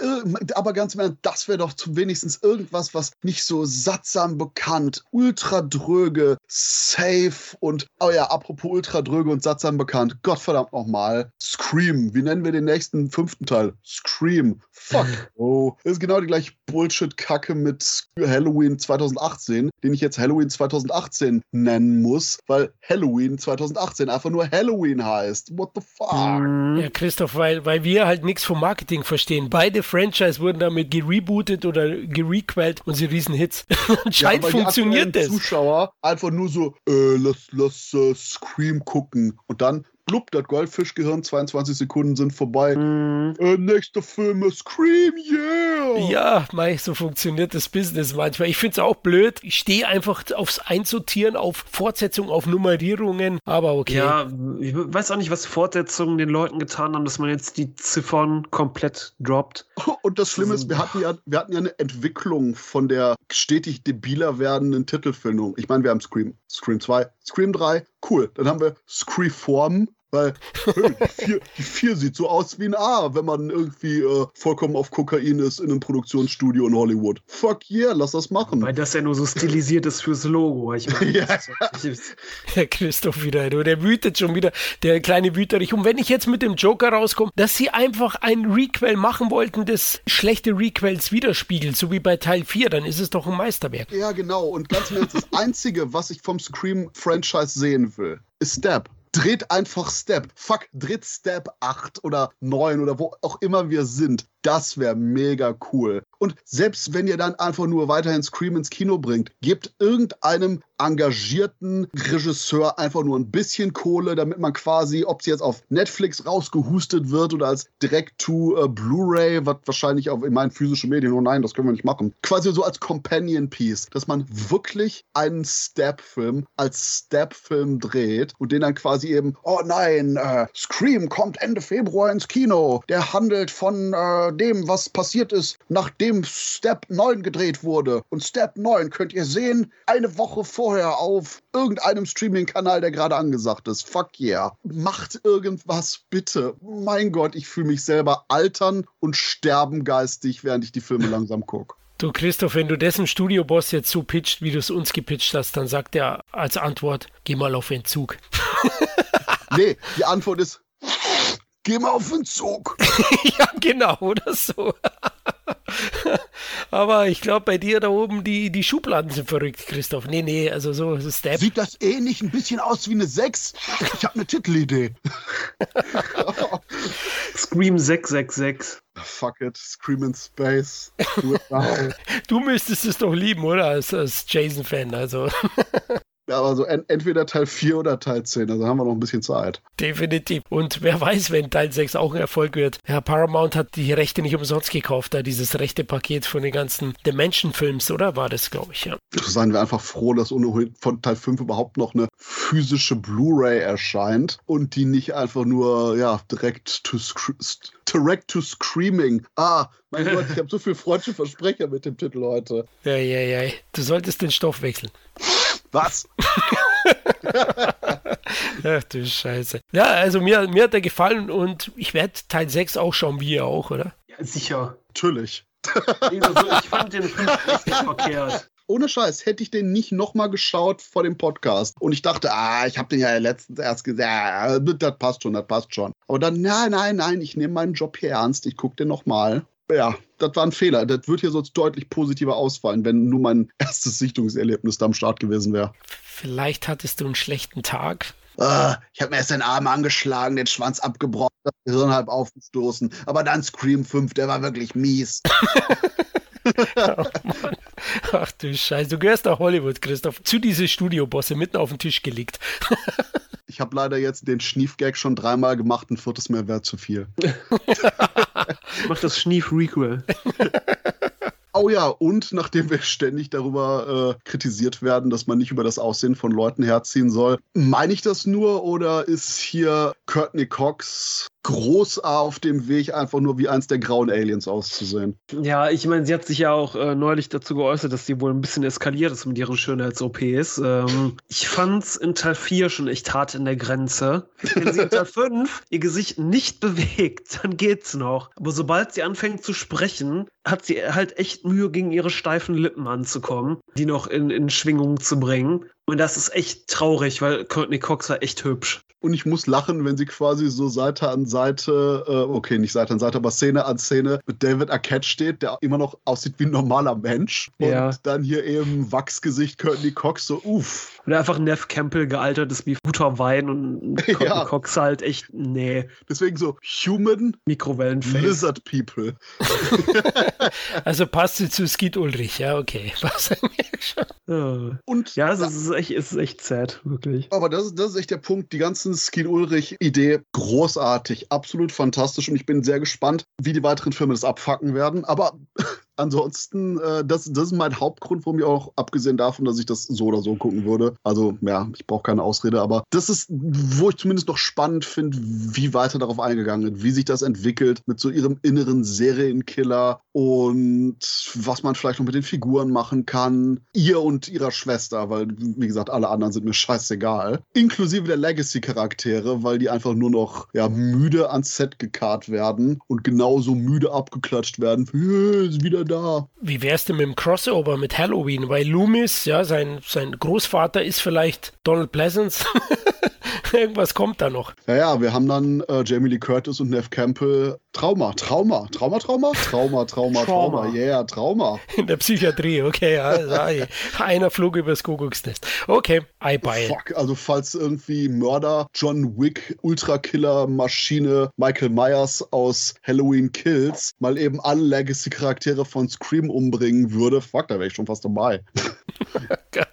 aber ganz im Ernst, das wäre doch wenigstens irgendwas, was nicht so sattsam bekannt, ultra dröge, safe und, oh ja, apropos ultra dröge und sattsam bekannt, Gottverdammt nochmal, Scream. Wie nennen wir den nächsten fünften Teil? Scream. Fuck. <laughs> Oh, das ist genau die gleiche Bullshit-Kacke mit Halloween 2018, den ich jetzt Halloween 2018 nennen muss, weil Halloween 2018 einfach nur Halloween heißt. What the fuck? Mhm. Ja, Christoph, weil, weil wir halt nichts vom Marketing verstehen. Beide Franchise wurden damit gerebootet oder gerequelt und sie riesen Hits. Anscheinend <laughs> ja, funktioniert das. Zuschauer einfach nur so, äh, lass, lass uh, Scream gucken und dann blub, das Goldfischgehirn, 22 Sekunden sind vorbei. Mm. Äh, nächster Film ist Scream, yeah! Ja, mei, so funktioniert das Business manchmal. Ich finde es auch blöd. Ich stehe einfach aufs Einsortieren, auf Fortsetzung, auf Nummerierungen, aber okay. Ja, ich weiß auch nicht, was Fortsetzungen den Leuten getan haben, dass man jetzt die Ziffern komplett droppt. <laughs> Und das Schlimme ist, wir hatten ja, wir hatten ja eine Entwicklung von der stetig debiler werdenden Titelfindung. Ich meine, wir haben Scream, Scream 2, Scream 3, cool. Dann haben wir Scream weil <laughs> die, vier, die vier sieht so aus wie ein A, wenn man irgendwie äh, vollkommen auf Kokain ist in einem Produktionsstudio in Hollywood. Fuck yeah, lass das machen. Weil das ja nur so stilisiert ist fürs Logo. Ich meine, <laughs> ja. Herr Christoph wieder, du, der wütet schon wieder, der kleine Wüterich. Und wenn ich jetzt mit dem Joker rauskomme, dass sie einfach ein Requel machen wollten, das schlechte Requels widerspiegelt, so wie bei Teil 4, dann ist es doch ein Meisterwerk. Ja, genau. Und ganz im Ernst, das Einzige, was ich vom Scream-Franchise sehen will, ist Step dreht einfach Step. Fuck, dreht Step 8 oder 9 oder wo auch immer wir sind. Das wäre mega cool. Und selbst wenn ihr dann einfach nur weiterhin Scream ins Kino bringt, gebt irgendeinem engagierten Regisseur einfach nur ein bisschen Kohle, damit man quasi, ob es jetzt auf Netflix rausgehustet wird oder als Direct-to-Blu-ray, was wahrscheinlich auf in meinen physischen Medien, oh nein, das können wir nicht machen. Quasi so als Companion-Piece, dass man wirklich einen Step-Film als Step-Film dreht und den dann quasi eben, oh nein, äh, Scream kommt Ende Februar ins Kino. Der handelt von äh, dem, was passiert ist, nachdem Step 9 gedreht wurde. Und Step 9 könnt ihr sehen, eine Woche vorher auf irgendeinem Streaming-Kanal, der gerade angesagt ist. Fuck yeah. Macht irgendwas bitte. Mein Gott, ich fühle mich selber altern und sterben geistig, während ich die Filme <laughs> langsam gucke. Du Christoph, wenn du dessen Studioboss jetzt so pitcht, wie du es uns gepitcht hast, dann sagt er als Antwort, geh mal auf Entzug. <laughs> nee, die Antwort ist, geh mal auf den Zug. <laughs> ja, genau, oder so. <laughs> Aber ich glaube, bei dir da oben, die, die Schubladen sind verrückt, Christoph. Nee, nee, also so Step. Sieht das eh nicht ein bisschen aus wie eine 6? Ich habe eine Titelidee. <laughs> Scream 666. Fuck it, Scream in Space. <laughs> du müsstest es doch lieben, oder? Als, als Jason-Fan, also. Ja, aber so en entweder Teil 4 oder Teil 10, also haben wir noch ein bisschen Zeit. Definitiv. Und wer weiß, wenn Teil 6 auch ein Erfolg wird. Ja, Paramount hat die Rechte nicht umsonst gekauft, da dieses rechte Paket von den ganzen Dimension-Films, oder? War das, glaube ich, ja. Seien wir einfach froh, dass ohnehin von Teil 5 überhaupt noch eine physische Blu-ray erscheint und die nicht einfach nur, ja, direkt to, direct to Screaming. Ah, mein Gott, ich habe so viel freudsche Versprecher mit dem Titel heute. Ja, ja, ja. Du solltest den Stoff wechseln. Was? <laughs> Ach du Scheiße. Ja, also mir, mir hat er gefallen und ich werde Teil 6 auch schauen, wie ihr auch, oder? Ja, sicher. Natürlich. ich fand den Film nicht verkehrt ohne Scheiß, hätte ich den nicht nochmal geschaut vor dem Podcast. Und ich dachte, ah, ich habe den ja letztens erst gesagt, ja, das passt schon, das passt schon. Aber dann, nein, nein, nein, ich nehme meinen Job hier ernst, ich gucke den nochmal. Ja, das war ein Fehler. Das wird hier sonst deutlich positiver ausfallen, wenn nur mein <laughs> erstes Sichtungserlebnis da am Start gewesen wäre. Vielleicht hattest du einen schlechten Tag. Uh, ich habe mir erst den Arm angeschlagen, den Schwanz abgebrochen, das Gehirn halb aufgestoßen. Aber dann Scream 5, der war wirklich mies. <laughs> oh Ach du Scheiße, du gehörst nach Hollywood, Christoph. Zu diese Studiobosse mitten auf den Tisch gelegt. ich habe leider jetzt den Schnief-Gag schon dreimal gemacht, ein viertes Mehr wäre zu viel. <laughs> Mach das Schnief-Requel. <laughs> Oh ja, und nachdem wir ständig darüber äh, kritisiert werden, dass man nicht über das Aussehen von Leuten herziehen soll, meine ich das nur oder ist hier Courtney Cox groß auf dem Weg, einfach nur wie eins der grauen Aliens auszusehen. Ja, ich meine, sie hat sich ja auch äh, neulich dazu geäußert, dass sie wohl ein bisschen eskaliert ist mit ihren Schönheits-OPs. Ähm, ich fand's in Teil 4 schon echt hart in der Grenze. Wenn sie in Teil <laughs> 5 ihr Gesicht nicht bewegt, dann geht's noch. Aber sobald sie anfängt zu sprechen, hat sie halt echt Mühe, gegen ihre steifen Lippen anzukommen, die noch in, in Schwingung zu bringen. Und das ist echt traurig, weil Courtney Cox war echt hübsch. Und ich muss lachen, wenn sie quasi so Seite an Seite, äh, okay, nicht Seite an Seite, aber Szene an Szene mit David Arquette steht, der immer noch aussieht wie ein normaler Mensch. Ja. Und dann hier eben Wachsgesicht Courtney Cox, so uff. Oder einfach Neff Campbell gealtert ist wie guter Wein und <laughs> ja. Cox halt echt, nee. Deswegen so Human Mikrowellenface. Lizard People. <laughs> also passt sie zu Skid Ulrich, ja, okay. <laughs> ja. Und ja, es ist echt, es ist echt sad, wirklich. Aber das, das ist echt der Punkt. Die ganzen Skin Ulrich-Idee großartig, absolut fantastisch und ich bin sehr gespannt, wie die weiteren Filme das abfacken werden. Aber ansonsten, äh, das, das ist mein Hauptgrund, warum ich auch, abgesehen davon, dass ich das so oder so gucken würde. Also, ja, ich brauche keine Ausrede, aber das ist, wo ich zumindest noch spannend finde, wie weiter darauf eingegangen wird, wie sich das entwickelt mit so ihrem inneren Serienkiller und was man vielleicht noch mit den Figuren machen kann. Ihr und ihrer Schwester, weil, wie gesagt, alle anderen sind mir scheißegal. Inklusive der Legacy-Charaktere, weil die einfach nur noch ja, müde ans Set gekarrt werden und genauso müde abgeklatscht werden. <laughs> Wieder da. Wie wär's denn mit dem Crossover mit Halloween? Weil Loomis, ja, sein, sein Großvater ist vielleicht Donald Pleasance. <laughs> Irgendwas kommt da noch. Ja, ja, wir haben dann äh, Jamie Lee Curtis und Nev Campbell. Trauma, Trauma, Trauma, Trauma? Trauma, Trauma, Trauma, ja, yeah, Trauma. In der Psychiatrie, okay, also, <laughs> einer flog übers Kuckucksnest. Okay, I buy Fuck, also falls irgendwie Mörder, John Wick, Ultrakiller, Maschine, Michael Myers aus Halloween Kills mal eben alle Legacy-Charaktere von Scream umbringen würde, fuck, da wäre ich schon fast dabei. Gott.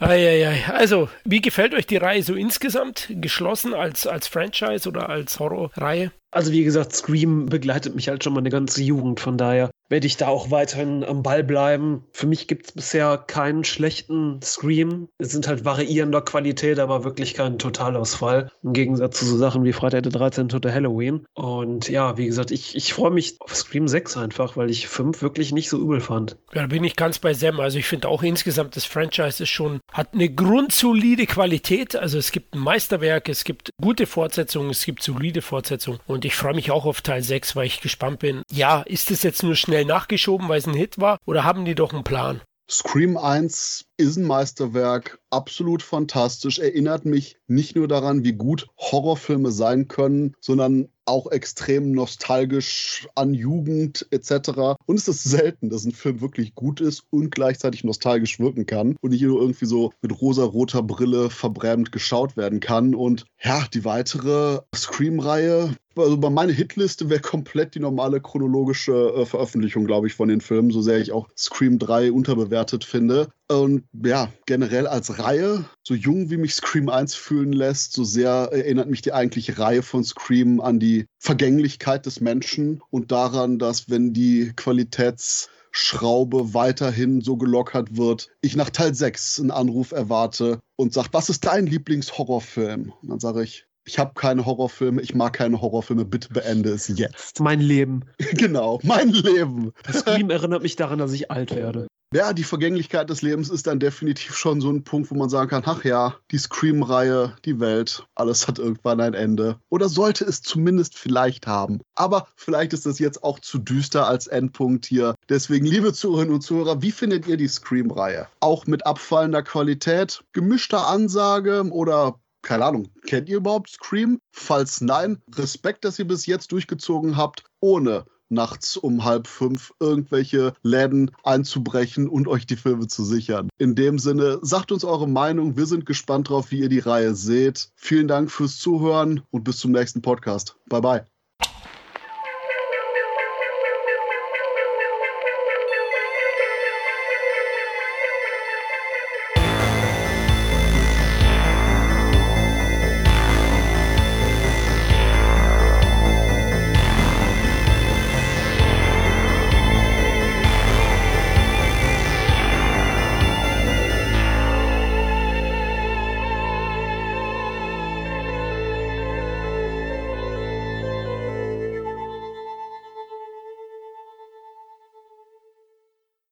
Eieiei. Also, wie gefällt euch die Reihe so insgesamt? Geschlossen als, als Franchise oder als Horrorreihe? Also wie gesagt, Scream begleitet mich halt schon meine ganze Jugend, von daher werde ich da auch weiterhin am Ball bleiben. Für mich gibt es bisher keinen schlechten Scream. Es sind halt variierender Qualität, aber wirklich kein Totalausfall. Im Gegensatz zu so Sachen wie Freitag der 13. oder Halloween. Und ja, wie gesagt, ich, ich freue mich auf Scream 6 einfach, weil ich 5 wirklich nicht so übel fand. Ja, da bin ich ganz bei Sam. Also ich finde auch insgesamt das Franchise ist schon, hat eine grundsolide Qualität. Also es gibt ein Meisterwerk, es gibt gute Fortsetzungen, es gibt solide Fortsetzungen. Und ich freue mich auch auf Teil 6, weil ich gespannt bin. Ja, ist es jetzt nur schnell schnell nachgeschoben, weil es ein Hit war? Oder haben die doch einen Plan? Scream 1 ist ein Meisterwerk, absolut fantastisch, erinnert mich nicht nur daran, wie gut Horrorfilme sein können, sondern auch extrem nostalgisch an Jugend etc. Und es ist selten, dass ein Film wirklich gut ist und gleichzeitig nostalgisch wirken kann und nicht nur irgendwie so mit rosa-roter Brille verbrämt geschaut werden kann. Und ja, die weitere Scream-Reihe, also bei meiner Hitliste wäre komplett die normale chronologische äh, Veröffentlichung, glaube ich, von den Filmen, so sehr ich auch Scream 3 unterbewertet finde. Und ja, generell als Reihe, so jung wie mich Scream 1 fühlen lässt, so sehr erinnert mich die eigentliche Reihe von Scream an die Vergänglichkeit des Menschen und daran, dass wenn die Qualitätsschraube weiterhin so gelockert wird, ich nach Teil 6 einen Anruf erwarte und sage, was ist dein Lieblingshorrorfilm? Und dann sage ich, ich habe keine Horrorfilme, ich mag keine Horrorfilme, bitte beende es jetzt. Mein Leben. <laughs> genau, mein Leben. Scream erinnert mich daran, dass ich alt werde. Ja, die Vergänglichkeit des Lebens ist dann definitiv schon so ein Punkt, wo man sagen kann, ach ja, die Scream-Reihe, die Welt, alles hat irgendwann ein Ende. Oder sollte es zumindest vielleicht haben. Aber vielleicht ist das jetzt auch zu düster als Endpunkt hier. Deswegen, liebe Zuhörerinnen und Zuhörer, wie findet ihr die Scream-Reihe? Auch mit abfallender Qualität, gemischter Ansage oder keine Ahnung, kennt ihr überhaupt Scream? Falls nein, Respekt, dass ihr bis jetzt durchgezogen habt, ohne nachts um halb fünf irgendwelche Läden einzubrechen und euch die Filme zu sichern. In dem Sinne, sagt uns eure Meinung. Wir sind gespannt drauf, wie ihr die Reihe seht. Vielen Dank fürs Zuhören und bis zum nächsten Podcast. Bye bye.